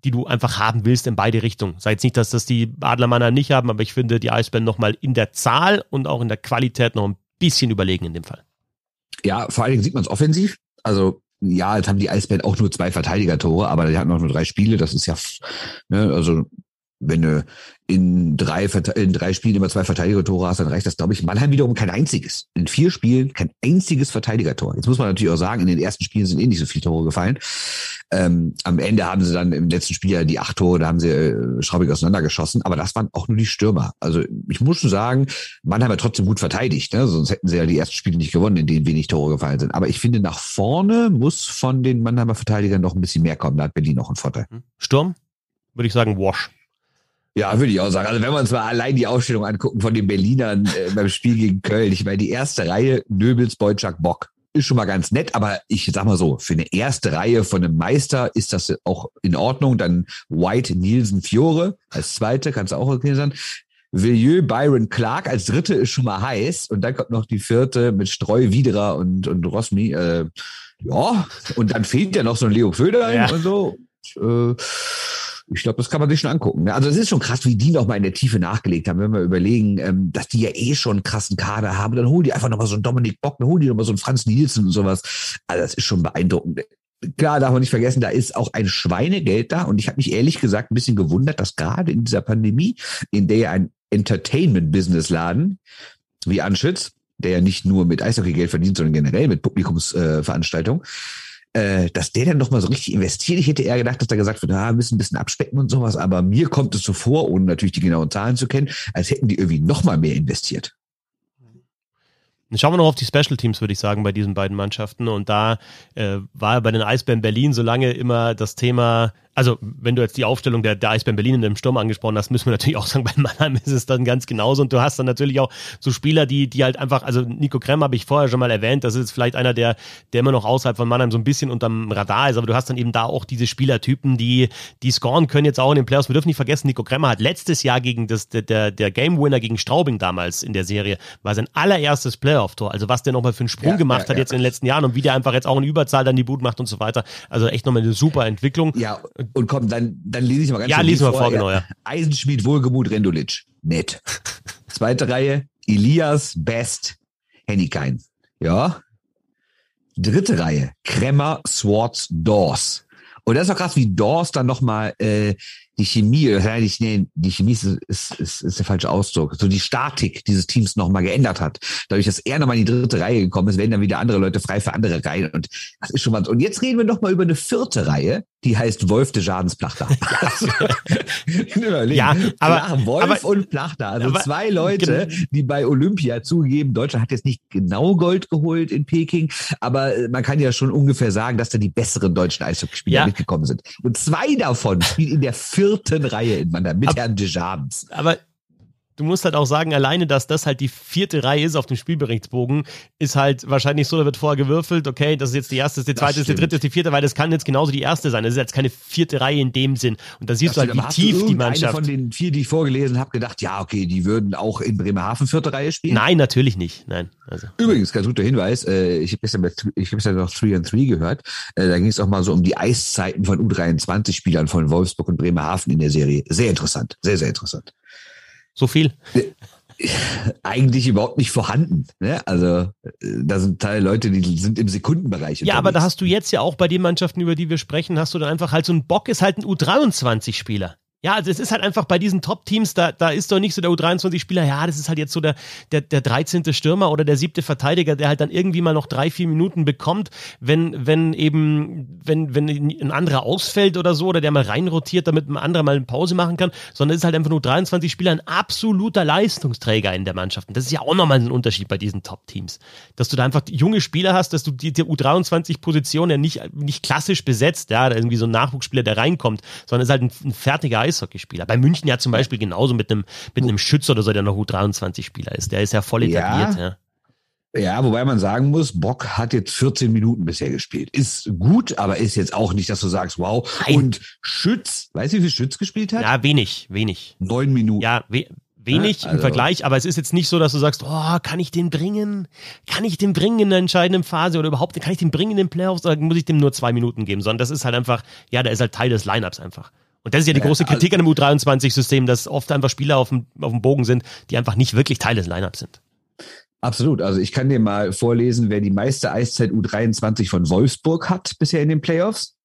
die du einfach haben willst in beide Richtungen. Sei jetzt nicht, dass das die Adlermanner nicht haben, aber ich finde die Eisbären nochmal in der Zahl und auch in der Qualität noch ein bisschen überlegen in dem Fall. Ja, vor allen Dingen sieht man es offensiv. Also ja, jetzt haben die Eisbären auch nur zwei Verteidigertore, aber die hatten auch nur drei Spiele. Das ist ja, ne, also wenn du in drei, in drei Spielen immer zwei Verteidigertore hast, dann reicht das, glaube ich, Mannheim wiederum kein einziges. In vier Spielen kein einziges Verteidigertor. Jetzt muss man natürlich auch sagen, in den ersten Spielen sind eh nicht so viele Tore gefallen. Ähm, am Ende haben sie dann im letzten Spiel ja die acht Tore, da haben sie äh, schraubig auseinandergeschossen, aber das waren auch nur die Stürmer. Also ich muss schon sagen, Mannheim hat trotzdem gut verteidigt, ne? sonst hätten sie ja die ersten Spiele nicht gewonnen, in denen wenig Tore gefallen sind. Aber ich finde, nach vorne muss von den Mannheimer Verteidigern noch ein bisschen mehr kommen. Da hat Berlin noch einen Vorteil. Sturm? Würde ich sagen, Wash. Ja, würde ich auch sagen. Also wenn wir uns mal allein die Ausstellung angucken von den Berlinern äh, beim Spiel gegen Köln, ich meine, die erste Reihe Nöbels, Beutschak, Bock ist schon mal ganz nett, aber ich sag mal so, für eine erste Reihe von einem Meister ist das auch in Ordnung. Dann White, Nielsen, Fiore als zweite, kannst du auch okay sein. Villieu, Byron, Clark als dritte ist schon mal heiß und dann kommt noch die vierte mit Streu, Widerer und, und Rosmi. Äh, ja, und dann fehlt ja noch so ein Leo Föder ja. und so. Äh, ich glaube, das kann man sich schon angucken. Ne? Also es ist schon krass, wie die noch mal in der Tiefe nachgelegt haben, wenn wir überlegen, ähm, dass die ja eh schon einen krassen Kader haben. Dann holen die einfach noch mal so einen Dominik Bock, dann holen die noch mal so einen Franz Nielsen und sowas. Also das ist schon beeindruckend. klar, darf man nicht vergessen, da ist auch ein Schweinegeld da. Und ich habe mich ehrlich gesagt ein bisschen gewundert, dass gerade in dieser Pandemie, in der ja ein Entertainment-Business-Laden wie Anschütz, der ja nicht nur mit Eishockey Geld verdient, sondern generell mit Publikumsveranstaltungen, äh, dass der dann noch mal so richtig investiert. Ich hätte eher gedacht, dass da gesagt wird, ah, müssen ein bisschen abspecken und sowas. Aber mir kommt es so vor, ohne natürlich die genauen Zahlen zu kennen, als hätten die irgendwie noch mal mehr investiert. Schauen wir noch auf die Special Teams, würde ich sagen, bei diesen beiden Mannschaften. Und da äh, war bei den Eisbären Berlin so lange immer das Thema, also wenn du jetzt die Aufstellung der, der Eisbären Berlin in dem Sturm angesprochen hast, müssen wir natürlich auch sagen, <laughs> bei Mannheim ist es dann ganz genauso. Und du hast dann natürlich auch so Spieler, die, die halt einfach, also Nico Krem habe ich vorher schon mal erwähnt, das ist vielleicht einer, der, der immer noch außerhalb von Mannheim so ein bisschen unterm Radar ist, aber du hast dann eben da auch diese Spielertypen, die, die scoren können jetzt auch in den Playoffs. Wir dürfen nicht vergessen, Nico Kremmer hat letztes Jahr gegen das, der, der, Game Winner gegen Straubing damals in der Serie, war sein allererstes Playoff-Tor. Also was der nochmal für einen Sprung ja, gemacht ja, hat ja. jetzt in den letzten Jahren und wie der einfach jetzt auch in Überzahl dann die Boot macht und so weiter. Also echt nochmal eine super Entwicklung. Ja, und komm, dann dann lese ich mal ganz Ja, lese mal vor, genau, ja. Eisenschmied, Wohlgemut, Rendulic. Nett. Zweite Reihe, Elias, Best, Hennikein. Ja. Dritte Reihe, Kremmer, Swartz, Dawes. Und das ist auch krass, wie Dawes dann nochmal äh, die Chemie, ja nicht, nee, die Chemie ist, ist, ist, ist der falsche Ausdruck, so die Statik dieses Teams nochmal geändert hat. Dadurch, dass er nochmal in die dritte Reihe gekommen ist, werden dann wieder andere Leute frei für andere Reihen. Und das ist schon was. Und jetzt reden wir noch mal über eine vierte Reihe, die heißt Wolf de Jadensplachter. <laughs> <laughs> ja, aber Klar, Wolf aber, und Plachter, also aber, zwei Leute, die bei Olympia zugeben, Deutschland hat jetzt nicht genau Gold geholt in Peking, aber man kann ja schon ungefähr sagen, dass da die besseren deutschen Eishockeyspieler ja. mitgekommen sind. Und zwei davon spielen in der vierten Reihe in Wander mit Herrn Desjardins. Aber du musst halt auch sagen, alleine, dass das halt die vierte Reihe ist auf dem Spielberichtsbogen, ist halt wahrscheinlich so, da wird vorher gewürfelt, okay, das ist jetzt die erste, die zweite, ist die dritte, ist die vierte, weil das kann jetzt genauso die erste sein. Das ist jetzt keine vierte Reihe in dem Sinn. Und da siehst das du halt, wie tief die Mannschaft. von den vier, die ich vorgelesen habe, gedacht, ja, okay, die würden auch in Bremerhaven vierte Reihe spielen? Nein, natürlich nicht. Nein. Also. Übrigens, ganz guter Hinweis, äh, ich habe gestern, ich habe gestern noch 3 and 3 gehört, äh, da ging es auch mal so um die Eiszeiten von U23-Spielern von Wolfsburg und Bremerhaven in der Serie. Sehr interessant, sehr, sehr interessant. So viel? <laughs> Eigentlich überhaupt nicht vorhanden. Ne? Also da sind Teile Leute, die sind im Sekundenbereich. Ja, aber da hast du jetzt ja auch bei den Mannschaften, über die wir sprechen, hast du dann einfach halt so ein Bock ist halt ein U23-Spieler. Ja, also es ist halt einfach bei diesen Top-Teams, da, da ist doch nicht so der U23-Spieler, ja, das ist halt jetzt so der, der, der 13. Stürmer oder der siebte Verteidiger, der halt dann irgendwie mal noch drei, vier Minuten bekommt, wenn, wenn eben, wenn, wenn ein anderer ausfällt oder so, oder der mal reinrotiert, damit ein anderer mal eine Pause machen kann, sondern es ist halt einfach nur 23 Spieler, ein absoluter Leistungsträger in der Mannschaft. Und das ist ja auch nochmal ein Unterschied bei diesen Top-Teams. Dass du da einfach junge Spieler hast, dass du die, die U23-Position ja nicht, nicht klassisch besetzt, ja, irgendwie so ein Nachwuchsspieler, der reinkommt, sondern es ist halt ein, ein fertiger Eishockeyspieler. Bei München ja zum Beispiel genauso mit einem, mit einem Schützer oder so, der noch U23-Spieler ist. Der ist ja voll etabliert. Ja. ja. Ja, wobei man sagen muss, Bock hat jetzt 14 Minuten bisher gespielt. Ist gut, aber ist jetzt auch nicht, dass du sagst, wow. Nein. Und Schütz, weißt du, wie viel Schütz gespielt hat? Ja, wenig, wenig. Neun Minuten. Ja, we wenig also. im Vergleich, aber es ist jetzt nicht so, dass du sagst, oh, kann ich den bringen? Kann ich den bringen in der entscheidenden Phase oder überhaupt, kann ich den bringen in den Playoffs oder muss ich dem nur zwei Minuten geben? Sondern das ist halt einfach, ja, der ist halt Teil des Lineups einfach. Und das ist ja die große Kritik an dem U23-System, dass oft einfach Spieler auf dem, auf dem Bogen sind, die einfach nicht wirklich Teil des Lineups sind. Absolut. Also ich kann dir mal vorlesen, wer die meiste Eiszeit U23 von Wolfsburg hat bisher in den Playoffs.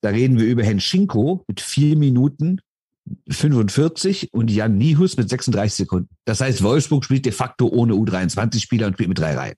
Da reden wir über Henschinko mit vier Minuten 45 und Jan Nihus mit 36 Sekunden. Das heißt, Wolfsburg spielt de facto ohne U23-Spieler und spielt mit drei Reihen.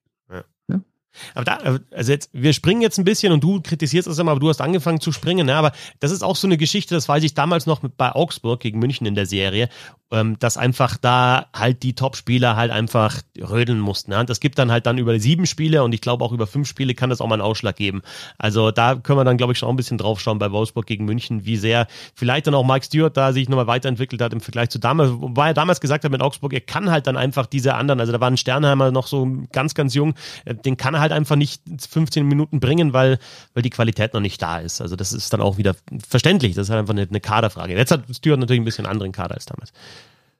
Aber da, also jetzt, wir springen jetzt ein bisschen und du kritisierst es immer, aber du hast angefangen zu springen, ne? aber das ist auch so eine Geschichte, das weiß ich damals noch mit, bei Augsburg gegen München in der Serie, ähm, dass einfach da halt die Top-Spieler halt einfach rödeln mussten. Ne? Das gibt dann halt dann über sieben Spiele und ich glaube auch über fünf Spiele kann das auch mal einen Ausschlag geben. Also da können wir dann, glaube ich, schon ein bisschen drauf schauen bei Wolfsburg gegen München, wie sehr vielleicht dann auch Mike Stewart da sich nochmal weiterentwickelt hat im Vergleich zu damals, wobei er damals gesagt hat mit Augsburg, er kann halt dann einfach diese anderen, also da war ein Sternheimer noch so ganz, ganz jung, äh, den kann er halt einfach nicht 15 Minuten bringen, weil, weil die Qualität noch nicht da ist. Also das ist dann auch wieder verständlich, das ist halt einfach eine, eine Kaderfrage. Jetzt hat Stewart natürlich ein bisschen anderen Kader als damals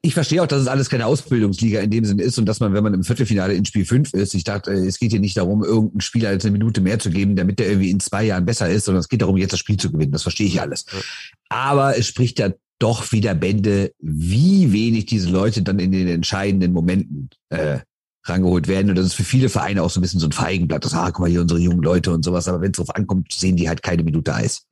ich verstehe auch, dass es alles keine Ausbildungsliga in dem Sinn ist und dass man, wenn man im Viertelfinale in Spiel 5 ist, ich dachte, äh, es geht hier nicht darum, irgendeinen Spieler eine Minute mehr zu geben, damit der irgendwie in zwei Jahren besser ist, sondern es geht darum, jetzt das Spiel zu gewinnen. Das verstehe ich alles. Aber es spricht ja doch wieder Bände, wie wenig diese Leute dann in den entscheidenden Momenten äh, rangeholt werden. Und das ist für viele Vereine auch so ein bisschen so ein Feigenblatt. Das, ah, guck mal hier unsere jungen Leute und sowas. Aber wenn es drauf ankommt, sehen die halt keine Minute Eis.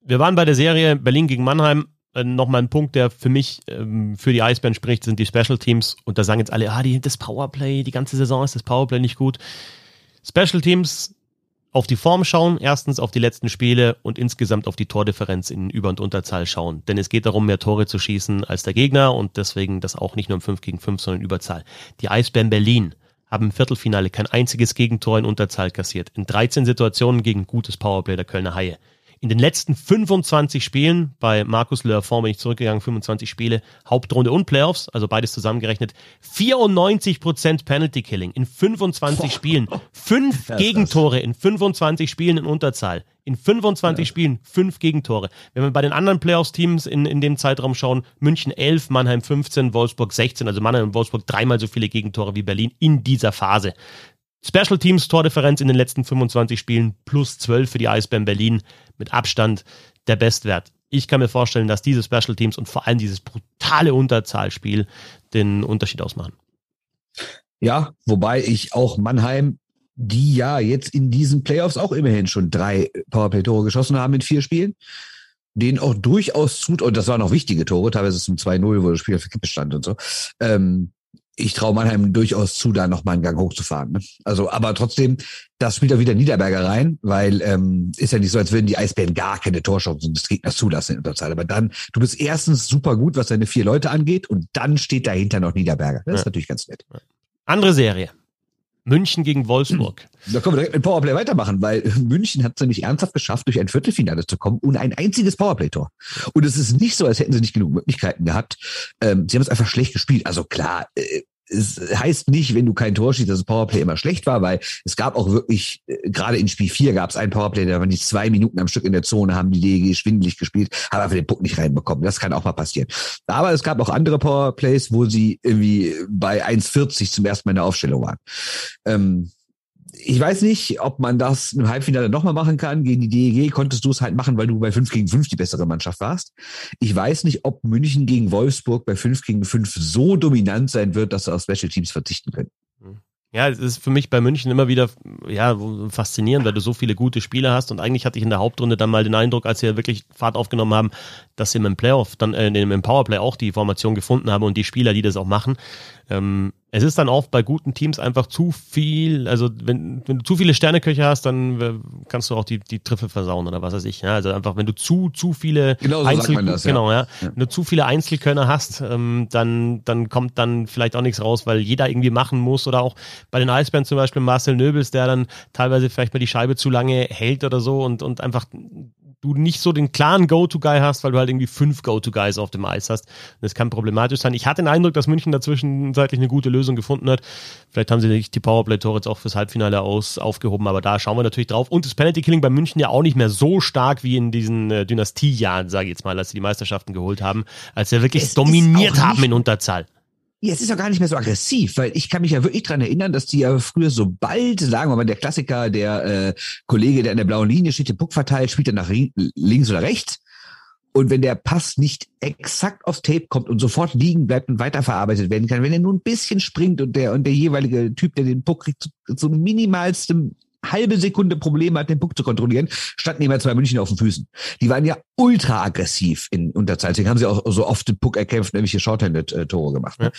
Wir waren bei der Serie Berlin gegen Mannheim. Äh, Nochmal ein Punkt, der für mich ähm, für die Eisbären spricht, sind die Special Teams. Und da sagen jetzt alle, ah, die, das Powerplay, die ganze Saison ist das Powerplay nicht gut. Special Teams auf die Form schauen, erstens auf die letzten Spiele und insgesamt auf die Tordifferenz in Über- und Unterzahl schauen. Denn es geht darum, mehr Tore zu schießen als der Gegner und deswegen das auch nicht nur im 5 gegen 5, sondern in Überzahl. Die Eisbären Berlin haben im Viertelfinale kein einziges Gegentor in Unterzahl kassiert. In 13 Situationen gegen gutes Powerplay der Kölner Haie in den letzten 25 Spielen, bei Markus Leurfond bin ich zurückgegangen, 25 Spiele, Hauptrunde und Playoffs, also beides zusammengerechnet, 94% Penalty Killing in 25 Boah. Spielen, fünf <laughs> Gegentore in 25 Spielen in Unterzahl. In 25 ja. Spielen fünf Gegentore. Wenn wir bei den anderen Playoffs-Teams in, in dem Zeitraum schauen, München 11, Mannheim 15, Wolfsburg 16, also Mannheim und Wolfsburg dreimal so viele Gegentore wie Berlin in dieser Phase. Special Teams Tordifferenz in den letzten 25 Spielen plus 12 für die Eisbären Berlin mit Abstand der Bestwert. Ich kann mir vorstellen, dass diese Special Teams und vor allem dieses brutale Unterzahlspiel den Unterschied ausmachen. Ja, wobei ich auch Mannheim, die ja jetzt in diesen Playoffs auch immerhin schon drei Powerplay-Tore geschossen haben in vier Spielen, denen auch durchaus tut, und das waren auch wichtige Tore, teilweise zum 2-0, wo das Spiel auf der Kippe stand und so, ähm, ich traue Mannheim durchaus zu, da noch mal einen Gang hochzufahren. Ne? Also, aber trotzdem, das spielt auch wieder Niederberger rein, weil ähm, ist ja nicht so, als würden die Eisbären gar keine Torchancen des Gegners zulassen in Unterzahl. Aber dann, du bist erstens super gut, was deine vier Leute angeht, und dann steht dahinter noch Niederberger. Das ja. ist natürlich ganz nett. Andere Serie. München gegen Wolfsburg. <clears throat> Da können wir direkt mit Powerplay weitermachen, weil München hat es nämlich ernsthaft geschafft, durch ein Viertelfinale zu kommen und ein einziges Powerplay-Tor. Und es ist nicht so, als hätten sie nicht genug Möglichkeiten gehabt. Ähm, sie haben es einfach schlecht gespielt. Also klar, äh, es heißt nicht, wenn du kein Tor schießt, dass das Powerplay immer schlecht war, weil es gab auch wirklich, äh, gerade in Spiel 4 gab es ein Powerplay, da waren die zwei Minuten am Stück in der Zone, haben die Lege schwindelig gespielt, haben einfach den Puck nicht reinbekommen. Das kann auch mal passieren. Aber es gab auch andere Powerplays, wo sie irgendwie bei 1,40 zum ersten Mal in der Aufstellung waren. Ähm, ich weiß nicht, ob man das im Halbfinale nochmal machen kann. Gegen die DEG konntest du es halt machen, weil du bei 5 gegen 5 die bessere Mannschaft warst. Ich weiß nicht, ob München gegen Wolfsburg bei 5 gegen 5 so dominant sein wird, dass sie auf Special Teams verzichten können. Ja, es ist für mich bei München immer wieder ja, faszinierend, weil du so viele gute Spieler hast und eigentlich hatte ich in der Hauptrunde dann mal den Eindruck, als sie wirklich Fahrt aufgenommen haben, dass sie im Playoff, dann äh, im Powerplay auch die Formation gefunden haben und die Spieler, die das auch machen. Ähm, es ist dann oft bei guten Teams einfach zu viel, also wenn, wenn du zu viele Sterneköche hast, dann äh, kannst du auch die, die Triffe versauen oder was weiß ich. Ja? Also einfach, wenn du zu, zu viele genau so Einzel das, genau, ja. ja. Wenn du zu viele Einzelkönner hast, ähm, dann, dann kommt dann vielleicht auch nichts raus, weil jeder irgendwie machen muss oder auch bei den Eisbären zum Beispiel Marcel Nöbels, der dann teilweise vielleicht mal die Scheibe zu lange hält oder so und, und einfach du nicht so den klaren Go-To-Guy hast, weil du halt irgendwie fünf Go-To-Guys auf dem Eis hast. Das kann problematisch sein. Ich hatte den Eindruck, dass München dazwischen seitlich eine gute Lösung gefunden hat. Vielleicht haben sie nicht die Powerplay-Tore jetzt auch fürs Halbfinale aus, aufgehoben, aber da schauen wir natürlich drauf. Und das Penalty-Killing bei München ja auch nicht mehr so stark wie in diesen äh, Dynastiejahren, sage ich jetzt mal, als sie die Meisterschaften geholt haben, als sie wirklich es dominiert haben in Unterzahl. Es ist auch gar nicht mehr so aggressiv, weil ich kann mich ja wirklich dran erinnern, dass die ja früher sobald, sagen wir mal, der Klassiker, der äh, Kollege, der in der blauen Linie steht, den Puck verteilt, spielt er nach links oder rechts. Und wenn der Pass nicht exakt aufs Tape kommt und sofort liegen bleibt und weiterverarbeitet werden kann, wenn er nur ein bisschen springt und der und der jeweilige Typ, der den Puck kriegt, so minimalstem halbe Sekunde Probleme hat, den Puck zu kontrollieren, standen immer zwei München auf den Füßen. Die waren ja ultra aggressiv in Unterzahl. Deswegen haben sie auch so oft den Puck erkämpft, nämlich hier Shorthanded-Tore gemacht. Ne? Ja.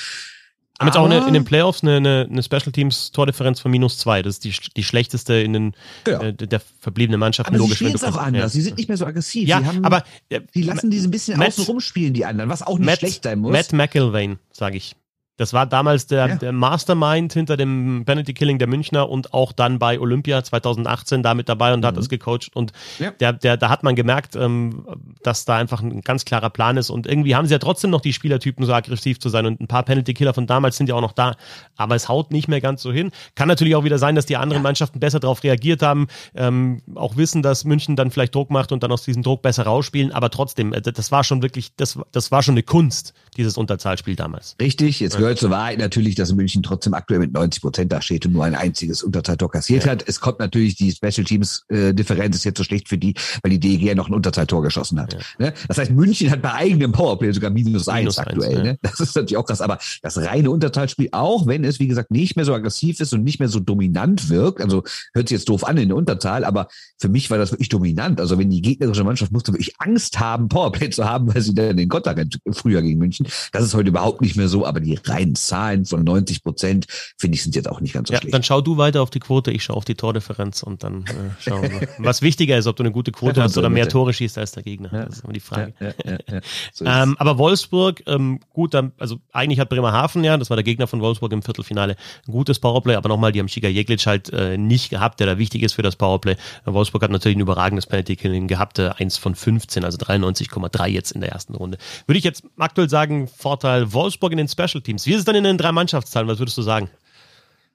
Haben jetzt auch eine, in den Playoffs eine, eine, eine Special Teams Tordifferenz von minus zwei. Das ist die, die schlechteste in den genau. äh, der verbliebenen Mannschaften. Aber logisch, sie spielen auch anders. Ja. Sie sind nicht mehr so aggressiv. Ja, haben, aber äh, die lassen diese ein bisschen Matt, außen rumspielen, die anderen, was auch nicht Matt, schlecht sein muss. Matt McIlvain, sage ich. Das war damals der, ja. der, Mastermind hinter dem Penalty Killing der Münchner und auch dann bei Olympia 2018 damit dabei und mhm. hat das gecoacht. Und ja. der, der, da hat man gemerkt, ähm, dass da einfach ein ganz klarer Plan ist. Und irgendwie haben sie ja trotzdem noch die Spielertypen, so aggressiv zu sein. Und ein paar Penalty Killer von damals sind ja auch noch da. Aber es haut nicht mehr ganz so hin. Kann natürlich auch wieder sein, dass die anderen ja. Mannschaften besser darauf reagiert haben, ähm, auch wissen, dass München dann vielleicht Druck macht und dann aus diesem Druck besser rausspielen. Aber trotzdem, äh, das war schon wirklich, das, das war schon eine Kunst, dieses Unterzahlspiel damals. Richtig, jetzt gehört gehört zur Wahrheit natürlich, dass München trotzdem aktuell mit 90 Prozent da steht und nur ein einziges Unterzahltor kassiert ja. hat. Es kommt natürlich, die Special Teams äh, Differenz ist jetzt so schlecht für die, weil die DEG ja noch ein Unterzahltor geschossen hat. Ja. Ne? Das heißt, München hat bei eigenem Powerplay sogar minus, minus eins aktuell. Eins, ja. ne? Das ist natürlich auch krass. Aber das reine Unterzahlspiel, auch wenn es, wie gesagt, nicht mehr so aggressiv ist und nicht mehr so dominant wirkt, also hört sich jetzt doof an in der Unterzahl, aber für mich war das wirklich dominant. Also wenn die gegnerische Mannschaft musste wirklich Angst haben, Powerplay zu haben, weil sie dann den Konter früher gegen München. Das ist heute überhaupt nicht mehr so, aber die reinen Zahlen von 90 Prozent, finde ich, sind jetzt auch nicht ganz so ja, schlecht. Dann schau du weiter auf die Quote, ich schaue auf die Tordifferenz und dann äh, schauen wir. <laughs> Was wichtiger ist, ob du eine gute Quote hast oder mehr Tore schießt als der Gegner. Ja. Das ist immer die Frage. Ja, so ähm, aber Wolfsburg, ähm, gut, dann, also eigentlich hat Bremerhaven ja, das war der Gegner von Wolfsburg im Viertelfinale, ein gutes Powerplay, aber nochmal, die haben Shiga Jeglic halt äh, nicht gehabt, der da wichtig ist für das Powerplay. Wolfsburg hat natürlich ein überragendes Penalty Killing gehabt, äh, 1 von 15, also 93,3 jetzt in der ersten Runde. Würde ich jetzt aktuell sagen, Vorteil Wolfsburg in den Special Teams. Wie ist es dann in den drei Mannschaftszahlen? Was würdest du sagen?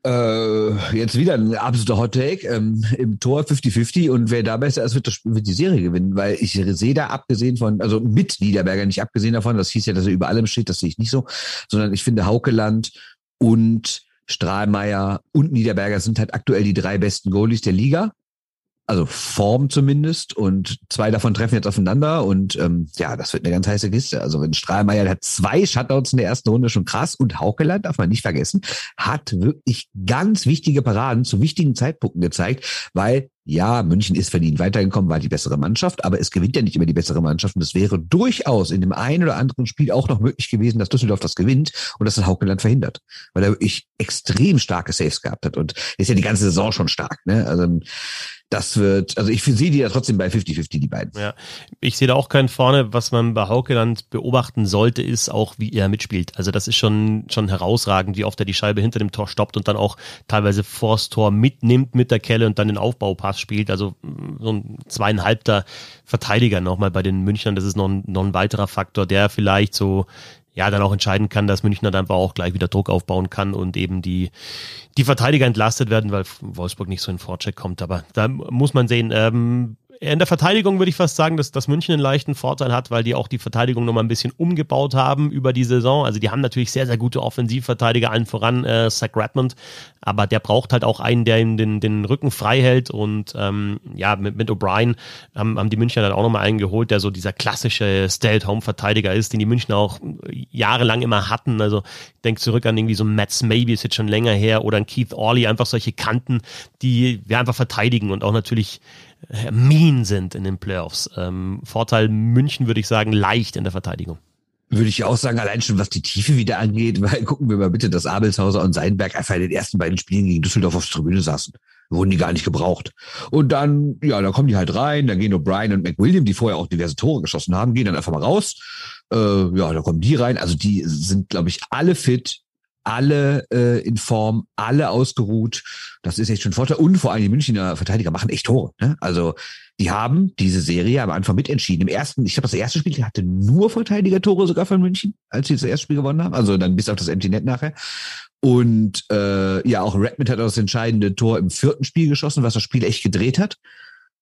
Äh, jetzt wieder ein absoluter Hot Take ähm, im Tor 50-50 und wer da besser ist, wird, das, wird die Serie gewinnen, weil ich sehe da abgesehen von, also mit Niederberger nicht abgesehen davon, das hieß ja, dass er über allem steht, das sehe ich nicht so, sondern ich finde Haukeland und Strahlmeier und Niederberger sind halt aktuell die drei besten Goalies der Liga also Form zumindest und zwei davon treffen jetzt aufeinander und ähm, ja, das wird eine ganz heiße Kiste. Also wenn Strahlmeier hat zwei Shutouts in der ersten Runde schon krass und Haukeland, darf man nicht vergessen, hat wirklich ganz wichtige Paraden zu wichtigen Zeitpunkten gezeigt, weil ja, München ist verdient weitergekommen, war die bessere Mannschaft, aber es gewinnt ja nicht immer die bessere Mannschaft und es wäre durchaus in dem einen oder anderen Spiel auch noch möglich gewesen, dass Düsseldorf das gewinnt und das hat Haukeland verhindert, weil er wirklich extrem starke Saves gehabt hat und ist ja die ganze Saison schon stark. Ne? Also das wird, also ich sehe die ja trotzdem bei 50-50, die beiden. Ja, ich sehe da auch keinen vorne. Was man bei Haukeland beobachten sollte, ist auch, wie er mitspielt. Also das ist schon, schon herausragend, wie oft er die Scheibe hinter dem Tor stoppt und dann auch teilweise vors Tor mitnimmt mit der Kelle und dann den Aufbaupass spielt. Also mm, so ein zweieinhalbter Verteidiger nochmal bei den Münchnern. Das ist noch ein, noch ein weiterer Faktor, der vielleicht so ja dann auch entscheiden kann, dass Münchner dann einfach auch gleich wieder Druck aufbauen kann und eben die, die Verteidiger entlastet werden, weil Wolfsburg nicht so in Vorcheck kommt. Aber da muss man sehen, ähm, in der Verteidigung würde ich fast sagen, dass, dass München einen leichten Vorteil hat, weil die auch die Verteidigung nochmal ein bisschen umgebaut haben über die Saison. Also die haben natürlich sehr, sehr gute Offensivverteidiger, allen voran äh, Zach Redmond, aber der braucht halt auch einen, der ihm den, den Rücken frei hält und ähm, ja, mit, mit O'Brien haben, haben die Münchner dann auch nochmal einen geholt, der so dieser klassische Stay-at-Home-Verteidiger ist, den die Münchner auch jahrelang immer hatten. Also ich denke zurück an irgendwie so Mats Maybe, ist jetzt schon länger her, oder ein Keith Orley, einfach solche Kanten, die wir einfach verteidigen und auch natürlich mean sind in den Playoffs. Ähm, Vorteil München würde ich sagen, leicht in der Verteidigung. Würde ich auch sagen, allein schon was die Tiefe wieder angeht, <laughs> weil gucken wir mal bitte, dass Abelshauser und Seinberg einfach in den ersten beiden Spielen gegen Düsseldorf aufs Tribüne saßen. Wurden die gar nicht gebraucht. Und dann, ja, da kommen die halt rein, dann gehen O'Brien und McWilliam, die vorher auch diverse Tore geschossen haben, gehen dann einfach mal raus. Äh, ja, da kommen die rein. Also die sind, glaube ich, alle fit, alle äh, in Form, alle ausgeruht. Das ist echt schon ein Vorteil. Und vor allem die Münchner Verteidiger machen echt Tore. Ne? Also die haben diese Serie am Anfang mitentschieden. Im ersten, ich glaube, das erste Spiel hatte nur Verteidiger-Tore sogar von München, als sie das erste Spiel gewonnen haben. Also dann bis auf das Empty Net nachher. Und äh, ja, auch Redmond hat das entscheidende Tor im vierten Spiel geschossen, was das Spiel echt gedreht hat.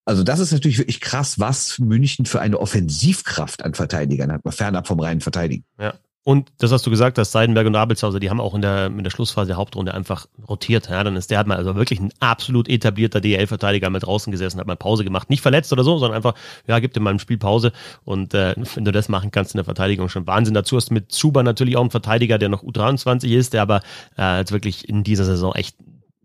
Also das ist natürlich wirklich krass, was München für eine Offensivkraft an Verteidigern hat, fernab vom reinen Verteidigen. Ja. Und das hast du gesagt, dass Seidenberg und Abelshauser, die haben auch in der, in der Schlussphase der Hauptrunde einfach rotiert. Ja, dann ist der hat mal also wirklich ein absolut etablierter DL-Verteidiger mal draußen gesessen, hat mal Pause gemacht. Nicht verletzt oder so, sondern einfach, ja, gibt ihm mal ein Spiel Pause. Und äh, wenn du das machen kannst in der Verteidigung, schon Wahnsinn. Dazu hast du mit Zuba natürlich auch einen Verteidiger, der noch U23 ist, der aber äh, jetzt wirklich in dieser Saison echt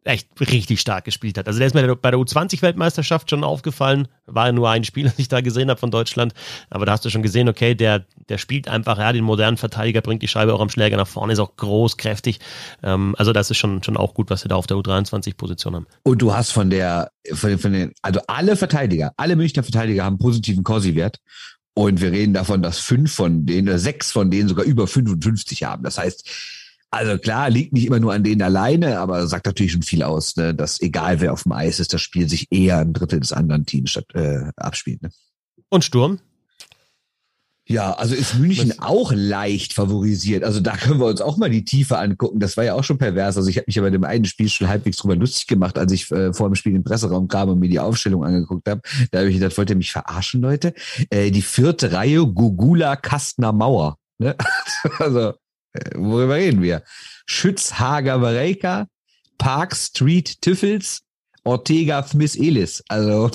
echt richtig stark gespielt hat. Also der ist mir bei der U20-Weltmeisterschaft schon aufgefallen. War nur ein Spiel, <laughs> das ich da gesehen habe von Deutschland. Aber da hast du schon gesehen, okay, der, der spielt einfach, ja, den modernen Verteidiger, bringt die Scheibe auch am Schläger nach vorne, ist auch groß, kräftig. Ähm, also das ist schon, schon auch gut, was sie da auf der U23-Position haben. Und du hast von der, von den, von den, also alle Verteidiger, alle Münchner Verteidiger haben positiven Corsi-Wert. Und wir reden davon, dass fünf von denen, oder sechs von denen sogar über 55 haben. Das heißt, also klar, liegt nicht immer nur an denen alleine, aber sagt natürlich schon viel aus, ne, dass egal wer auf dem Eis ist, das Spiel sich eher ein Drittel des anderen Teams statt, äh, abspielt. Ne? Und Sturm? Ja, also ist München Was? auch leicht favorisiert. Also da können wir uns auch mal die Tiefe angucken. Das war ja auch schon pervers. Also ich habe mich ja bei dem einen Spiel schon halbwegs drüber lustig gemacht, als ich äh, vor dem Spiel im Presseraum kam und mir die Aufstellung angeguckt habe. Da habe ich gedacht, wollt ihr mich verarschen, Leute? Äh, die vierte Reihe, Gugula Kastner Mauer. Ne? <laughs> also worüber reden wir? Schütz, Hager, Bareika, Park, Street, Tiffels, Ortega, Smith, Elis. Also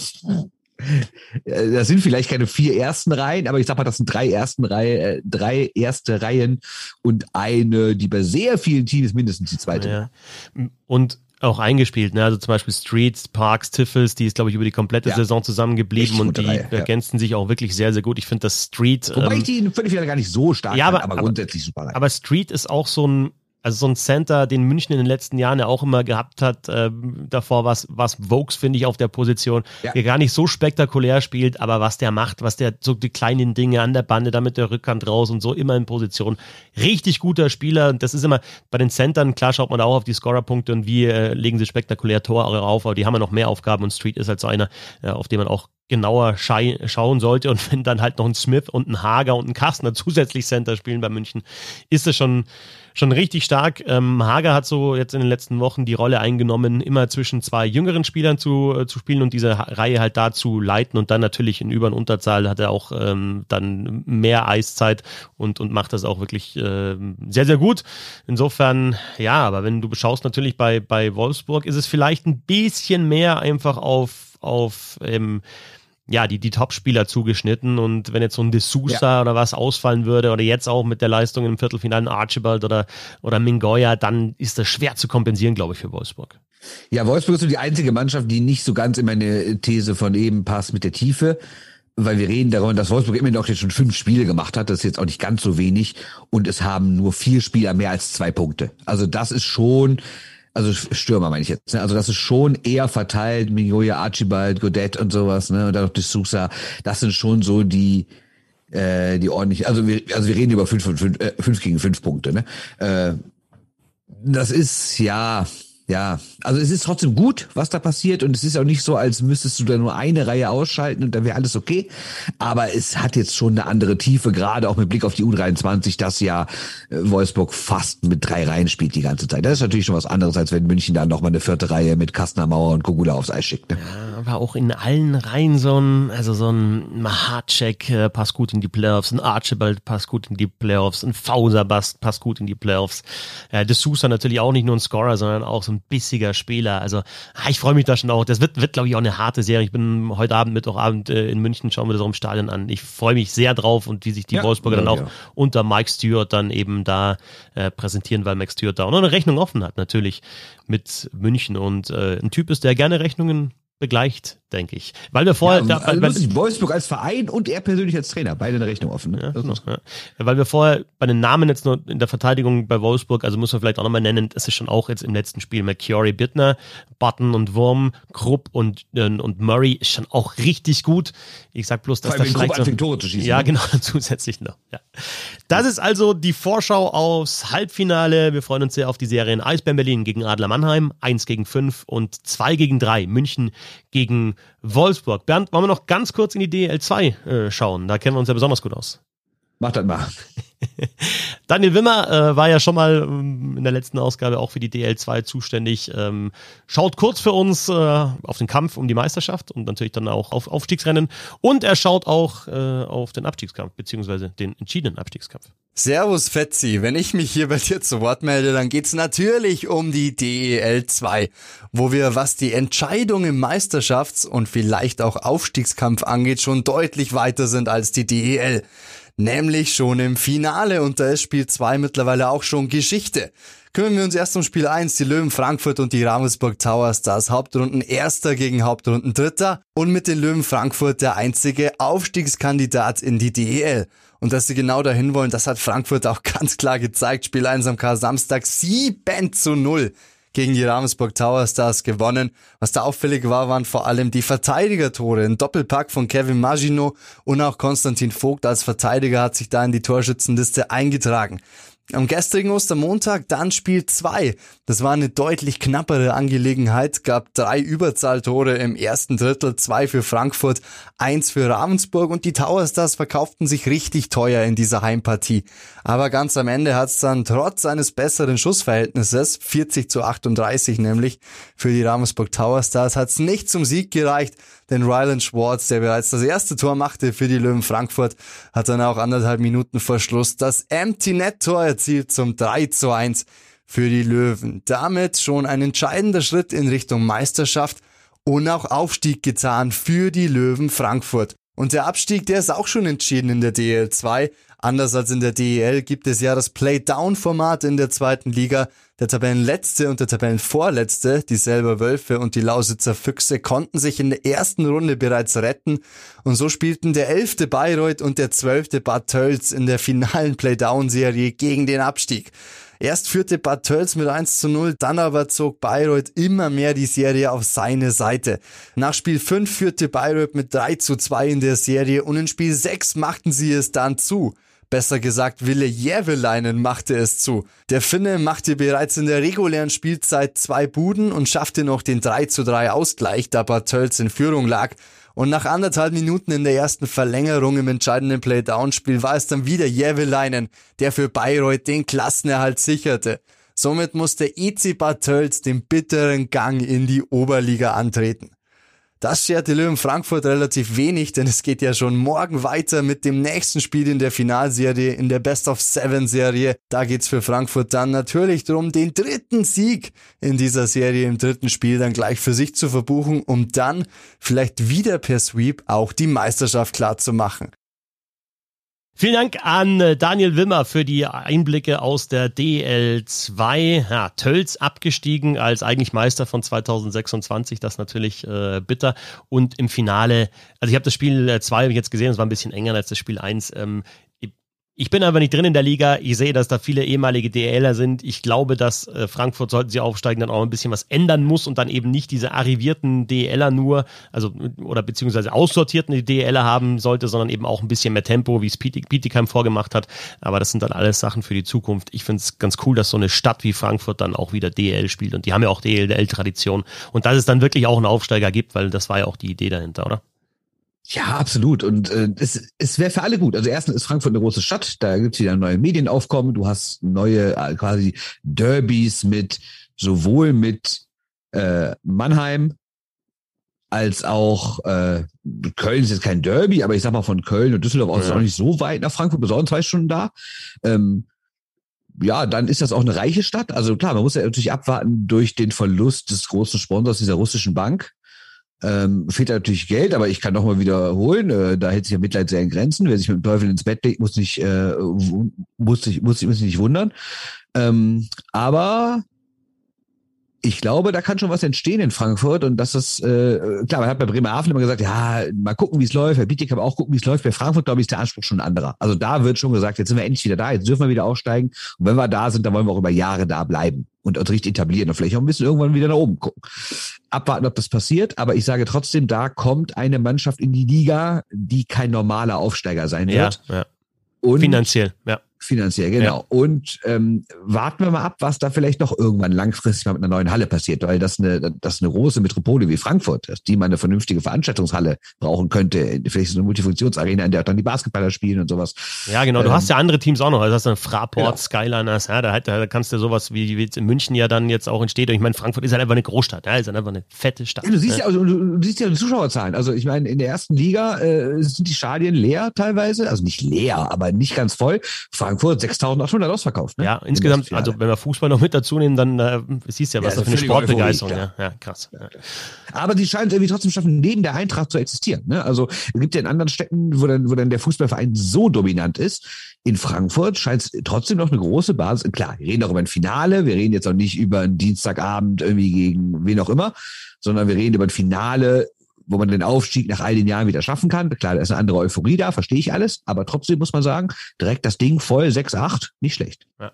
<laughs> äh, das sind vielleicht keine vier ersten Reihen, aber ich sag mal, das sind drei ersten Reihe, äh, drei erste Reihen und eine, die bei sehr vielen Teams mindestens die zweite. Ja. Und auch eingespielt, ne? Also zum Beispiel Streets, Parks, Tiffels, die ist, glaube ich, über die komplette ja. Saison zusammengeblieben und die Reihe, ergänzen ja. sich auch wirklich sehr, sehr gut. Ich finde das Street. Wobei ähm, ich die in völlig wieder gar nicht so stark ja, aber, aber, aber grundsätzlich super rein. Aber Street ist auch so ein also so ein Center, den München in den letzten Jahren ja auch immer gehabt hat. Äh, davor was was Vokes, finde ich, auf der Position, ja. der gar nicht so spektakulär spielt, aber was der macht, was der so die kleinen Dinge an der Bande, damit der Rückhand raus und so immer in Position. Richtig guter Spieler. Und das ist immer bei den Centern, klar schaut man da auch auf die Scorerpunkte und wie äh, legen sie spektakulär Tore auf, aber die haben ja noch mehr Aufgaben und Street ist halt so einer, äh, auf den man auch genauer schauen sollte. Und <laughs> wenn dann halt noch ein Smith und ein Hager und ein Kastner <laughs> zusätzlich Center spielen bei München, ist das schon schon richtig stark. Ähm, Hager hat so jetzt in den letzten Wochen die Rolle eingenommen, immer zwischen zwei jüngeren Spielern zu, äh, zu spielen und diese Reihe halt da zu leiten und dann natürlich in Über- und Unterzahl hat er auch ähm, dann mehr Eiszeit und, und macht das auch wirklich äh, sehr, sehr gut. Insofern, ja, aber wenn du beschaust natürlich bei, bei Wolfsburg, ist es vielleicht ein bisschen mehr einfach auf, auf ähm, ja, die, die Top-Spieler zugeschnitten. Und wenn jetzt so ein D'Souza ja. oder was ausfallen würde, oder jetzt auch mit der Leistung im Viertelfinale Archibald oder, oder Mingoya, dann ist das schwer zu kompensieren, glaube ich, für Wolfsburg. Ja, Wolfsburg ist so die einzige Mannschaft, die nicht so ganz in meine These von eben passt mit der Tiefe. Weil wir reden darüber, dass Wolfsburg immer noch jetzt schon fünf Spiele gemacht hat. Das ist jetzt auch nicht ganz so wenig. Und es haben nur vier Spieler mehr als zwei Punkte. Also das ist schon, also Stürmer meine ich jetzt. Ne? Also das ist schon eher verteilt, Mignoya, Archibald, Godet und sowas, ne? Und dann noch die Sousa. Das sind schon so die äh, die ordentlich. Also wir also wir reden über fünf, fünf, äh, fünf gegen fünf Punkte. Ne? Äh, das ist ja ja, also es ist trotzdem gut, was da passiert und es ist auch nicht so, als müsstest du da nur eine Reihe ausschalten und dann wäre alles okay. Aber es hat jetzt schon eine andere Tiefe, gerade auch mit Blick auf die U23, dass ja äh, Wolfsburg fast mit drei Reihen spielt die ganze Zeit. Das ist natürlich schon was anderes, als wenn München dann nochmal eine vierte Reihe mit Kastner Mauer und Kogula aufs Eis schickt. Ne? Ja, aber auch in allen Reihen so ein, also so ein Mahacek äh, passt gut in die Playoffs, ein Archibald passt gut in die Playoffs, ein Fauser passt gut in die Playoffs. Ja, De Sousa natürlich auch nicht nur ein Scorer, sondern auch so ein bissiger Spieler. Also ah, ich freue mich da schon auch. Das wird, wird glaube ich, auch eine harte Serie. Ich bin heute Abend, Mittwochabend äh, in München, schauen wir das auch im Stadion an. Ich freue mich sehr drauf und wie sich die ja, Wolfsburger ja, dann auch ja. unter Mike Stewart dann eben da äh, präsentieren, weil Mike Stewart da auch noch eine Rechnung offen hat, natürlich mit München und äh, ein Typ ist, der gerne Rechnungen begleicht, denke ich. Weil wir vorher. Ja, also weil, weil, Wolfsburg als Verein und er persönlich als Trainer, beide eine Rechnung offen. Ne? Ja, genau, ja. Weil wir vorher bei den Namen jetzt nur in der Verteidigung bei Wolfsburg, also muss man vielleicht auch nochmal nennen, das ist schon auch jetzt im letzten Spiel McCurry, Bittner, Button und Wurm, Krupp und, äh, und Murray ist schon auch richtig gut. Ich sag bloß, dass das vielleicht so, Tore zu schießen. Ja, ne? genau, <laughs> zusätzlich noch. Ja. Das ist also die Vorschau aufs Halbfinale. Wir freuen uns sehr auf die Serien Eisbären Berlin gegen Adler Mannheim, 1 gegen 5 und 2 gegen 3 München gegen Wolfsburg. Bernd, wollen wir noch ganz kurz in die DL2 äh, schauen? Da kennen wir uns ja besonders gut aus. Mach das mal. <laughs> Daniel Wimmer äh, war ja schon mal ähm, in der letzten Ausgabe auch für die DL2 zuständig. Ähm, schaut kurz für uns äh, auf den Kampf um die Meisterschaft und natürlich dann auch auf Aufstiegsrennen. Und er schaut auch äh, auf den Abstiegskampf, beziehungsweise den entschiedenen Abstiegskampf. Servus Fetzi, wenn ich mich hier bei dir zu Wort melde, dann geht's natürlich um die DEL 2, wo wir, was die Entscheidung im Meisterschafts- und vielleicht auch Aufstiegskampf angeht, schon deutlich weiter sind als die DEL nämlich schon im Finale. Und da ist Spiel 2 mittlerweile auch schon Geschichte. Kümmern wir uns erst um Spiel 1, die Löwen Frankfurt und die Ravensburg Tower Stars Hauptrunden Erster gegen Hauptrunden Dritter und mit den Löwen Frankfurt der einzige Aufstiegskandidat in die DEL. Und dass sie genau dahin wollen, das hat Frankfurt auch <laughs> ganz klar gezeigt. Spiel 1 am K Samstag 7 zu 0 gegen die Ravensburg Tower Stars gewonnen. Was da auffällig war, waren vor allem die Verteidigertore. Ein Doppelpack von Kevin Magino und auch Konstantin Vogt als Verteidiger hat sich da in die Torschützenliste eingetragen. Am gestrigen Ostermontag dann Spiel 2. Das war eine deutlich knappere Angelegenheit, gab drei Überzahltore im ersten Drittel, zwei für Frankfurt, eins für Ravensburg und die Tower Stars verkauften sich richtig teuer in dieser Heimpartie. Aber ganz am Ende hat es dann trotz eines besseren Schussverhältnisses, 40 zu 38 nämlich, für die Ravensburg Tower Stars hat es nicht zum Sieg gereicht. Denn Rylan Schwartz, der bereits das erste Tor machte für die Löwen Frankfurt, hat dann auch anderthalb Minuten vor Schluss das Empty Net Tor erzielt zum 3 zu 1 für die Löwen. Damit schon ein entscheidender Schritt in Richtung Meisterschaft und auch Aufstieg getan für die Löwen Frankfurt. Und der Abstieg, der ist auch schon entschieden in der DL2. Anders als in der DEL gibt es ja das Play-Down-Format in der zweiten Liga. Der Tabellenletzte und der Tabellenvorletzte, die selber Wölfe und die Lausitzer Füchse, konnten sich in der ersten Runde bereits retten. Und so spielten der elfte Bayreuth und der zwölfte Bad Tölz in der finalen Play-Down-Serie gegen den Abstieg. Erst führte Bad Tölz mit 1 zu 0, dann aber zog Bayreuth immer mehr die Serie auf seine Seite. Nach Spiel 5 führte Bayreuth mit 3 zu 2 in der Serie und in Spiel 6 machten sie es dann zu. Besser gesagt, Wille Jäveleinen machte es zu. Der Finne machte bereits in der regulären Spielzeit zwei Buden und schaffte noch den 3 zu 3 Ausgleich, da Bad Tölz in Führung lag. Und nach anderthalb Minuten in der ersten Verlängerung im entscheidenden Playdown-Spiel war es dann wieder Jäveleinen, der für Bayreuth den Klassenerhalt sicherte. Somit musste EC Bad Tölz den bitteren Gang in die Oberliga antreten. Das schert die Löwen Frankfurt relativ wenig, denn es geht ja schon morgen weiter mit dem nächsten Spiel in der Finalserie, in der Best of Seven Serie. Da geht's für Frankfurt dann natürlich darum, den dritten Sieg in dieser Serie im dritten Spiel dann gleich für sich zu verbuchen, um dann vielleicht wieder per Sweep auch die Meisterschaft klar zu machen. Vielen Dank an äh, Daniel Wimmer für die Einblicke aus der DL2. Ja, Tölz abgestiegen als eigentlich Meister von 2026, das natürlich äh, bitter. Und im Finale, also ich habe das Spiel 2 äh, jetzt gesehen, es war ein bisschen enger als das Spiel 1. Ähm, ich bin aber nicht drin in der Liga. Ich sehe, dass da viele ehemalige DLer sind. Ich glaube, dass äh, Frankfurt, sollten sie aufsteigen, dann auch ein bisschen was ändern muss und dann eben nicht diese arrivierten DLer nur, also oder beziehungsweise aussortierten DLer haben sollte, sondern eben auch ein bisschen mehr Tempo, wie es Bietigheim vorgemacht hat. Aber das sind dann alles Sachen für die Zukunft. Ich finde es ganz cool, dass so eine Stadt wie Frankfurt dann auch wieder DL spielt. Und die haben ja auch DL-Tradition. Und dass es dann wirklich auch einen Aufsteiger gibt, weil das war ja auch die Idee dahinter, oder? Ja, absolut. Und äh, es, es wäre für alle gut. Also erstens ist Frankfurt eine große Stadt, da gibt's wieder neue Medienaufkommen, du hast neue äh, quasi Derbys mit sowohl mit äh, Mannheim als auch äh, Köln ist jetzt kein Derby, aber ich sag mal von Köln und Düsseldorf aus ja. ist auch nicht so weit nach Frankfurt, besonders zwei Stunden da. Ähm, ja, dann ist das auch eine reiche Stadt. Also klar, man muss ja natürlich abwarten durch den Verlust des großen Sponsors dieser russischen Bank. Ähm, fehlt natürlich Geld, aber ich kann noch mal wiederholen, äh, da hält sich ja Mitleid sehr in Grenzen. Wer sich mit dem Teufel ins Bett legt, muss nicht, äh, muss sich, muss, muss sich nicht wundern. Ähm, aber ich glaube, da kann schon was entstehen in Frankfurt und das ist, äh, klar, man hat bei Bremerhaven immer gesagt, ja, mal gucken, wie es läuft, bei Bietigheim auch gucken, wie es läuft. Bei Frankfurt, glaube ich, ist der Anspruch schon ein anderer. Also da wird schon gesagt, jetzt sind wir endlich wieder da, jetzt dürfen wir wieder aufsteigen und wenn wir da sind, dann wollen wir auch über Jahre da bleiben und uns richtig etablieren und vielleicht auch ein bisschen irgendwann wieder nach oben gucken. Abwarten, ob das passiert, aber ich sage trotzdem, da kommt eine Mannschaft in die Liga, die kein normaler Aufsteiger sein wird. Ja, ja. Und Finanziell, ja. Finanziell, genau. Ja. Und ähm, warten wir mal ab, was da vielleicht noch irgendwann langfristig mal mit einer neuen Halle passiert, weil das eine, das eine große Metropole wie Frankfurt, dass die mal eine vernünftige Veranstaltungshalle brauchen könnte, vielleicht so eine Multifunktionsarena, in der auch dann die Basketballer spielen und sowas. Ja, genau. Du ähm, hast ja andere Teams auch noch. Also hast du Fraport, genau. Skyliners, ja, da, da kannst du sowas wie, wie in München ja dann jetzt auch entsteht. Und ich meine, Frankfurt ist halt einfach eine Großstadt, ja, ist halt einfach eine fette Stadt. Ja, du siehst ja, also, du, du siehst ja die Zuschauerzahlen. Also ich meine, in der ersten Liga äh, sind die Stadien leer teilweise, also nicht leer, aber nicht ganz voll. Frankfurt 6.800 800 ausverkauft. Ne? Ja, insgesamt, also wenn wir Fußball noch mit dazu nehmen, dann äh, siehst du ja, was ja, da für eine Sportbegeisterung. Ja. ja, krass. Ja. Aber die scheint irgendwie trotzdem schaffen, neben der Eintracht zu existieren. Ne? Also es gibt ja in anderen Städten, wo dann, wo dann der Fußballverein so dominant ist. In Frankfurt scheint es trotzdem noch eine große Basis. Klar, wir reden auch über ein Finale, wir reden jetzt auch nicht über einen Dienstagabend irgendwie gegen wen auch immer, sondern wir reden über ein Finale wo man den Aufstieg nach all den Jahren wieder schaffen kann. Klar, da ist eine andere Euphorie da, verstehe ich alles, aber trotzdem muss man sagen, direkt das Ding voll 6-8, nicht schlecht. Ja.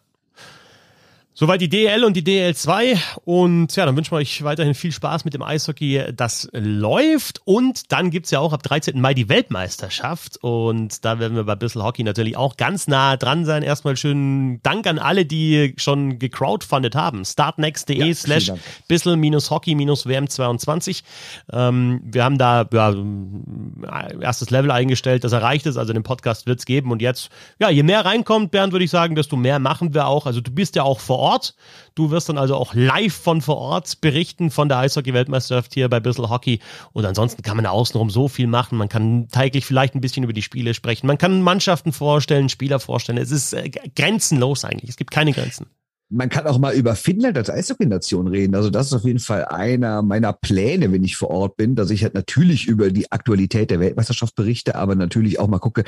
Soweit die DL und die DL2 und ja, dann wünschen wir euch weiterhin viel Spaß mit dem Eishockey, das läuft und dann gibt's ja auch ab 13. Mai die Weltmeisterschaft und da werden wir bei Bissel Hockey natürlich auch ganz nah dran sein. Erstmal schönen Dank an alle, die schon gecrowdfundet haben. startnext.de ja, slash bissel-hockey-wm22. Ähm, wir haben da ja, erstes Level eingestellt, das erreicht ist, also den Podcast wird's geben und jetzt, ja, je mehr reinkommt, Bernd, würde ich sagen, desto mehr machen wir auch. Also du bist ja auch vor Ort Ort. Du wirst dann also auch live von vor Ort berichten von der Eishockey-Weltmeisterschaft hier bei Bissell Hockey. Und ansonsten kann man da außenrum so viel machen. Man kann täglich vielleicht ein bisschen über die Spiele sprechen. Man kann Mannschaften vorstellen, Spieler vorstellen. Es ist äh, grenzenlos eigentlich. Es gibt keine Grenzen man kann auch mal über Finnland als Eishockey-Nation reden. Also das ist auf jeden Fall einer meiner Pläne, wenn ich vor Ort bin, dass ich halt natürlich über die Aktualität der Weltmeisterschaft berichte, aber natürlich auch mal gucke,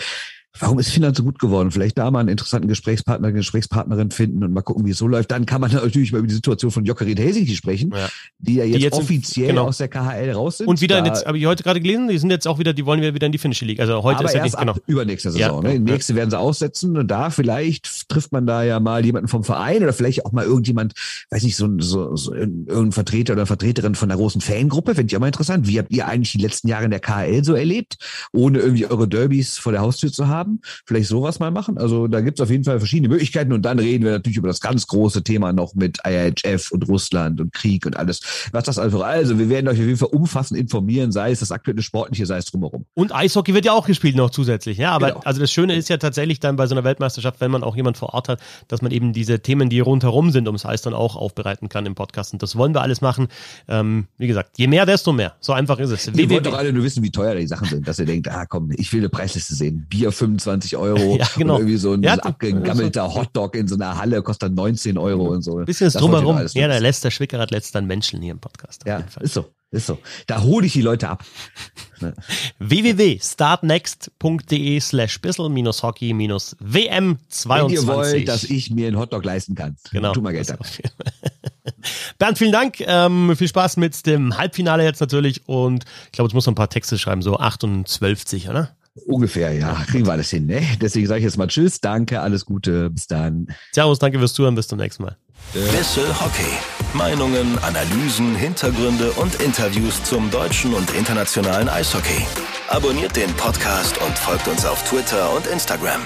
warum ist Finnland so gut geworden? Vielleicht da mal einen interessanten Gesprächspartner, Gesprächspartnerin finden und mal gucken, wie es so läuft. Dann kann man <laughs> natürlich mal über die Situation von Jokerit Helsinki sprechen, ja. die ja jetzt, die jetzt offiziell genau. aus der KHL raus sind. Und wieder, jetzt, habe ich heute gerade gelesen, die sind jetzt auch wieder, die wollen wieder in die finnische Liga. Also heute ist ja erst genau. übernächste Saison. Ja, ne? Nächste ja. werden sie aussetzen und da vielleicht trifft man da ja mal jemanden vom Verein oder vielleicht auch mal irgendjemand, weiß nicht, so, so, so irgendein Vertreter oder Vertreterin von der großen Fangruppe. Finde ich auch mal interessant. Wie habt ihr eigentlich die letzten Jahre in der KHL so erlebt, ohne irgendwie eure Derbys vor der Haustür zu haben? Vielleicht so sowas mal machen. Also da gibt es auf jeden Fall verschiedene Möglichkeiten und dann reden wir natürlich über das ganz große Thema noch mit IHF und Russland und Krieg und alles, was das also. Also wir werden euch auf jeden Fall umfassend informieren, sei es das aktuelle Sportliche, sei es drumherum. Und Eishockey wird ja auch gespielt noch zusätzlich. Ja, aber genau. also das Schöne ist ja tatsächlich dann bei so einer Weltmeisterschaft, wenn man auch jemand vor Ort hat, dass man eben diese Themen, die rundherum sind, ums Eis dann auch aufbereiten kann im Podcast. Und das wollen wir alles machen. Ähm, wie gesagt, je mehr, desto mehr. So einfach ist es. Wir wollen doch alle nur wissen, wie teuer die Sachen sind, dass ihr denkt, ah komm, ich will eine Preisliste sehen. Bier 25 Euro, ja, genau. irgendwie so ein, ja, abgegammelter Hotdog in so einer Halle kostet 19 Euro und so. Bisschen ist drumherum. Ja, der lässt der Schwickerath lässt dann Menschen hier im Podcast. Ja, ist so. Ist so. Da hole ich die Leute ab. <laughs> www.startnext.de slash bissel-hockey-wm 22. Wenn ihr wollt, dass ich mir einen Hotdog leisten kann. Genau. Tu mal Geld ab. <laughs> Bernd, vielen Dank. Ähm, viel Spaß mit dem Halbfinale jetzt natürlich. Und ich glaube, jetzt muss noch ein paar Texte schreiben, so 28, oder? Ungefähr, ja. Kriegen wir alles hin, ne? Deswegen sage ich jetzt mal Tschüss, danke, alles Gute, bis dann. Servus, danke fürs Zuhören, bis zum nächsten Mal. Bissel Hockey. Meinungen, Analysen, Hintergründe und Interviews zum deutschen und internationalen Eishockey. Abonniert den Podcast und folgt uns auf Twitter und Instagram.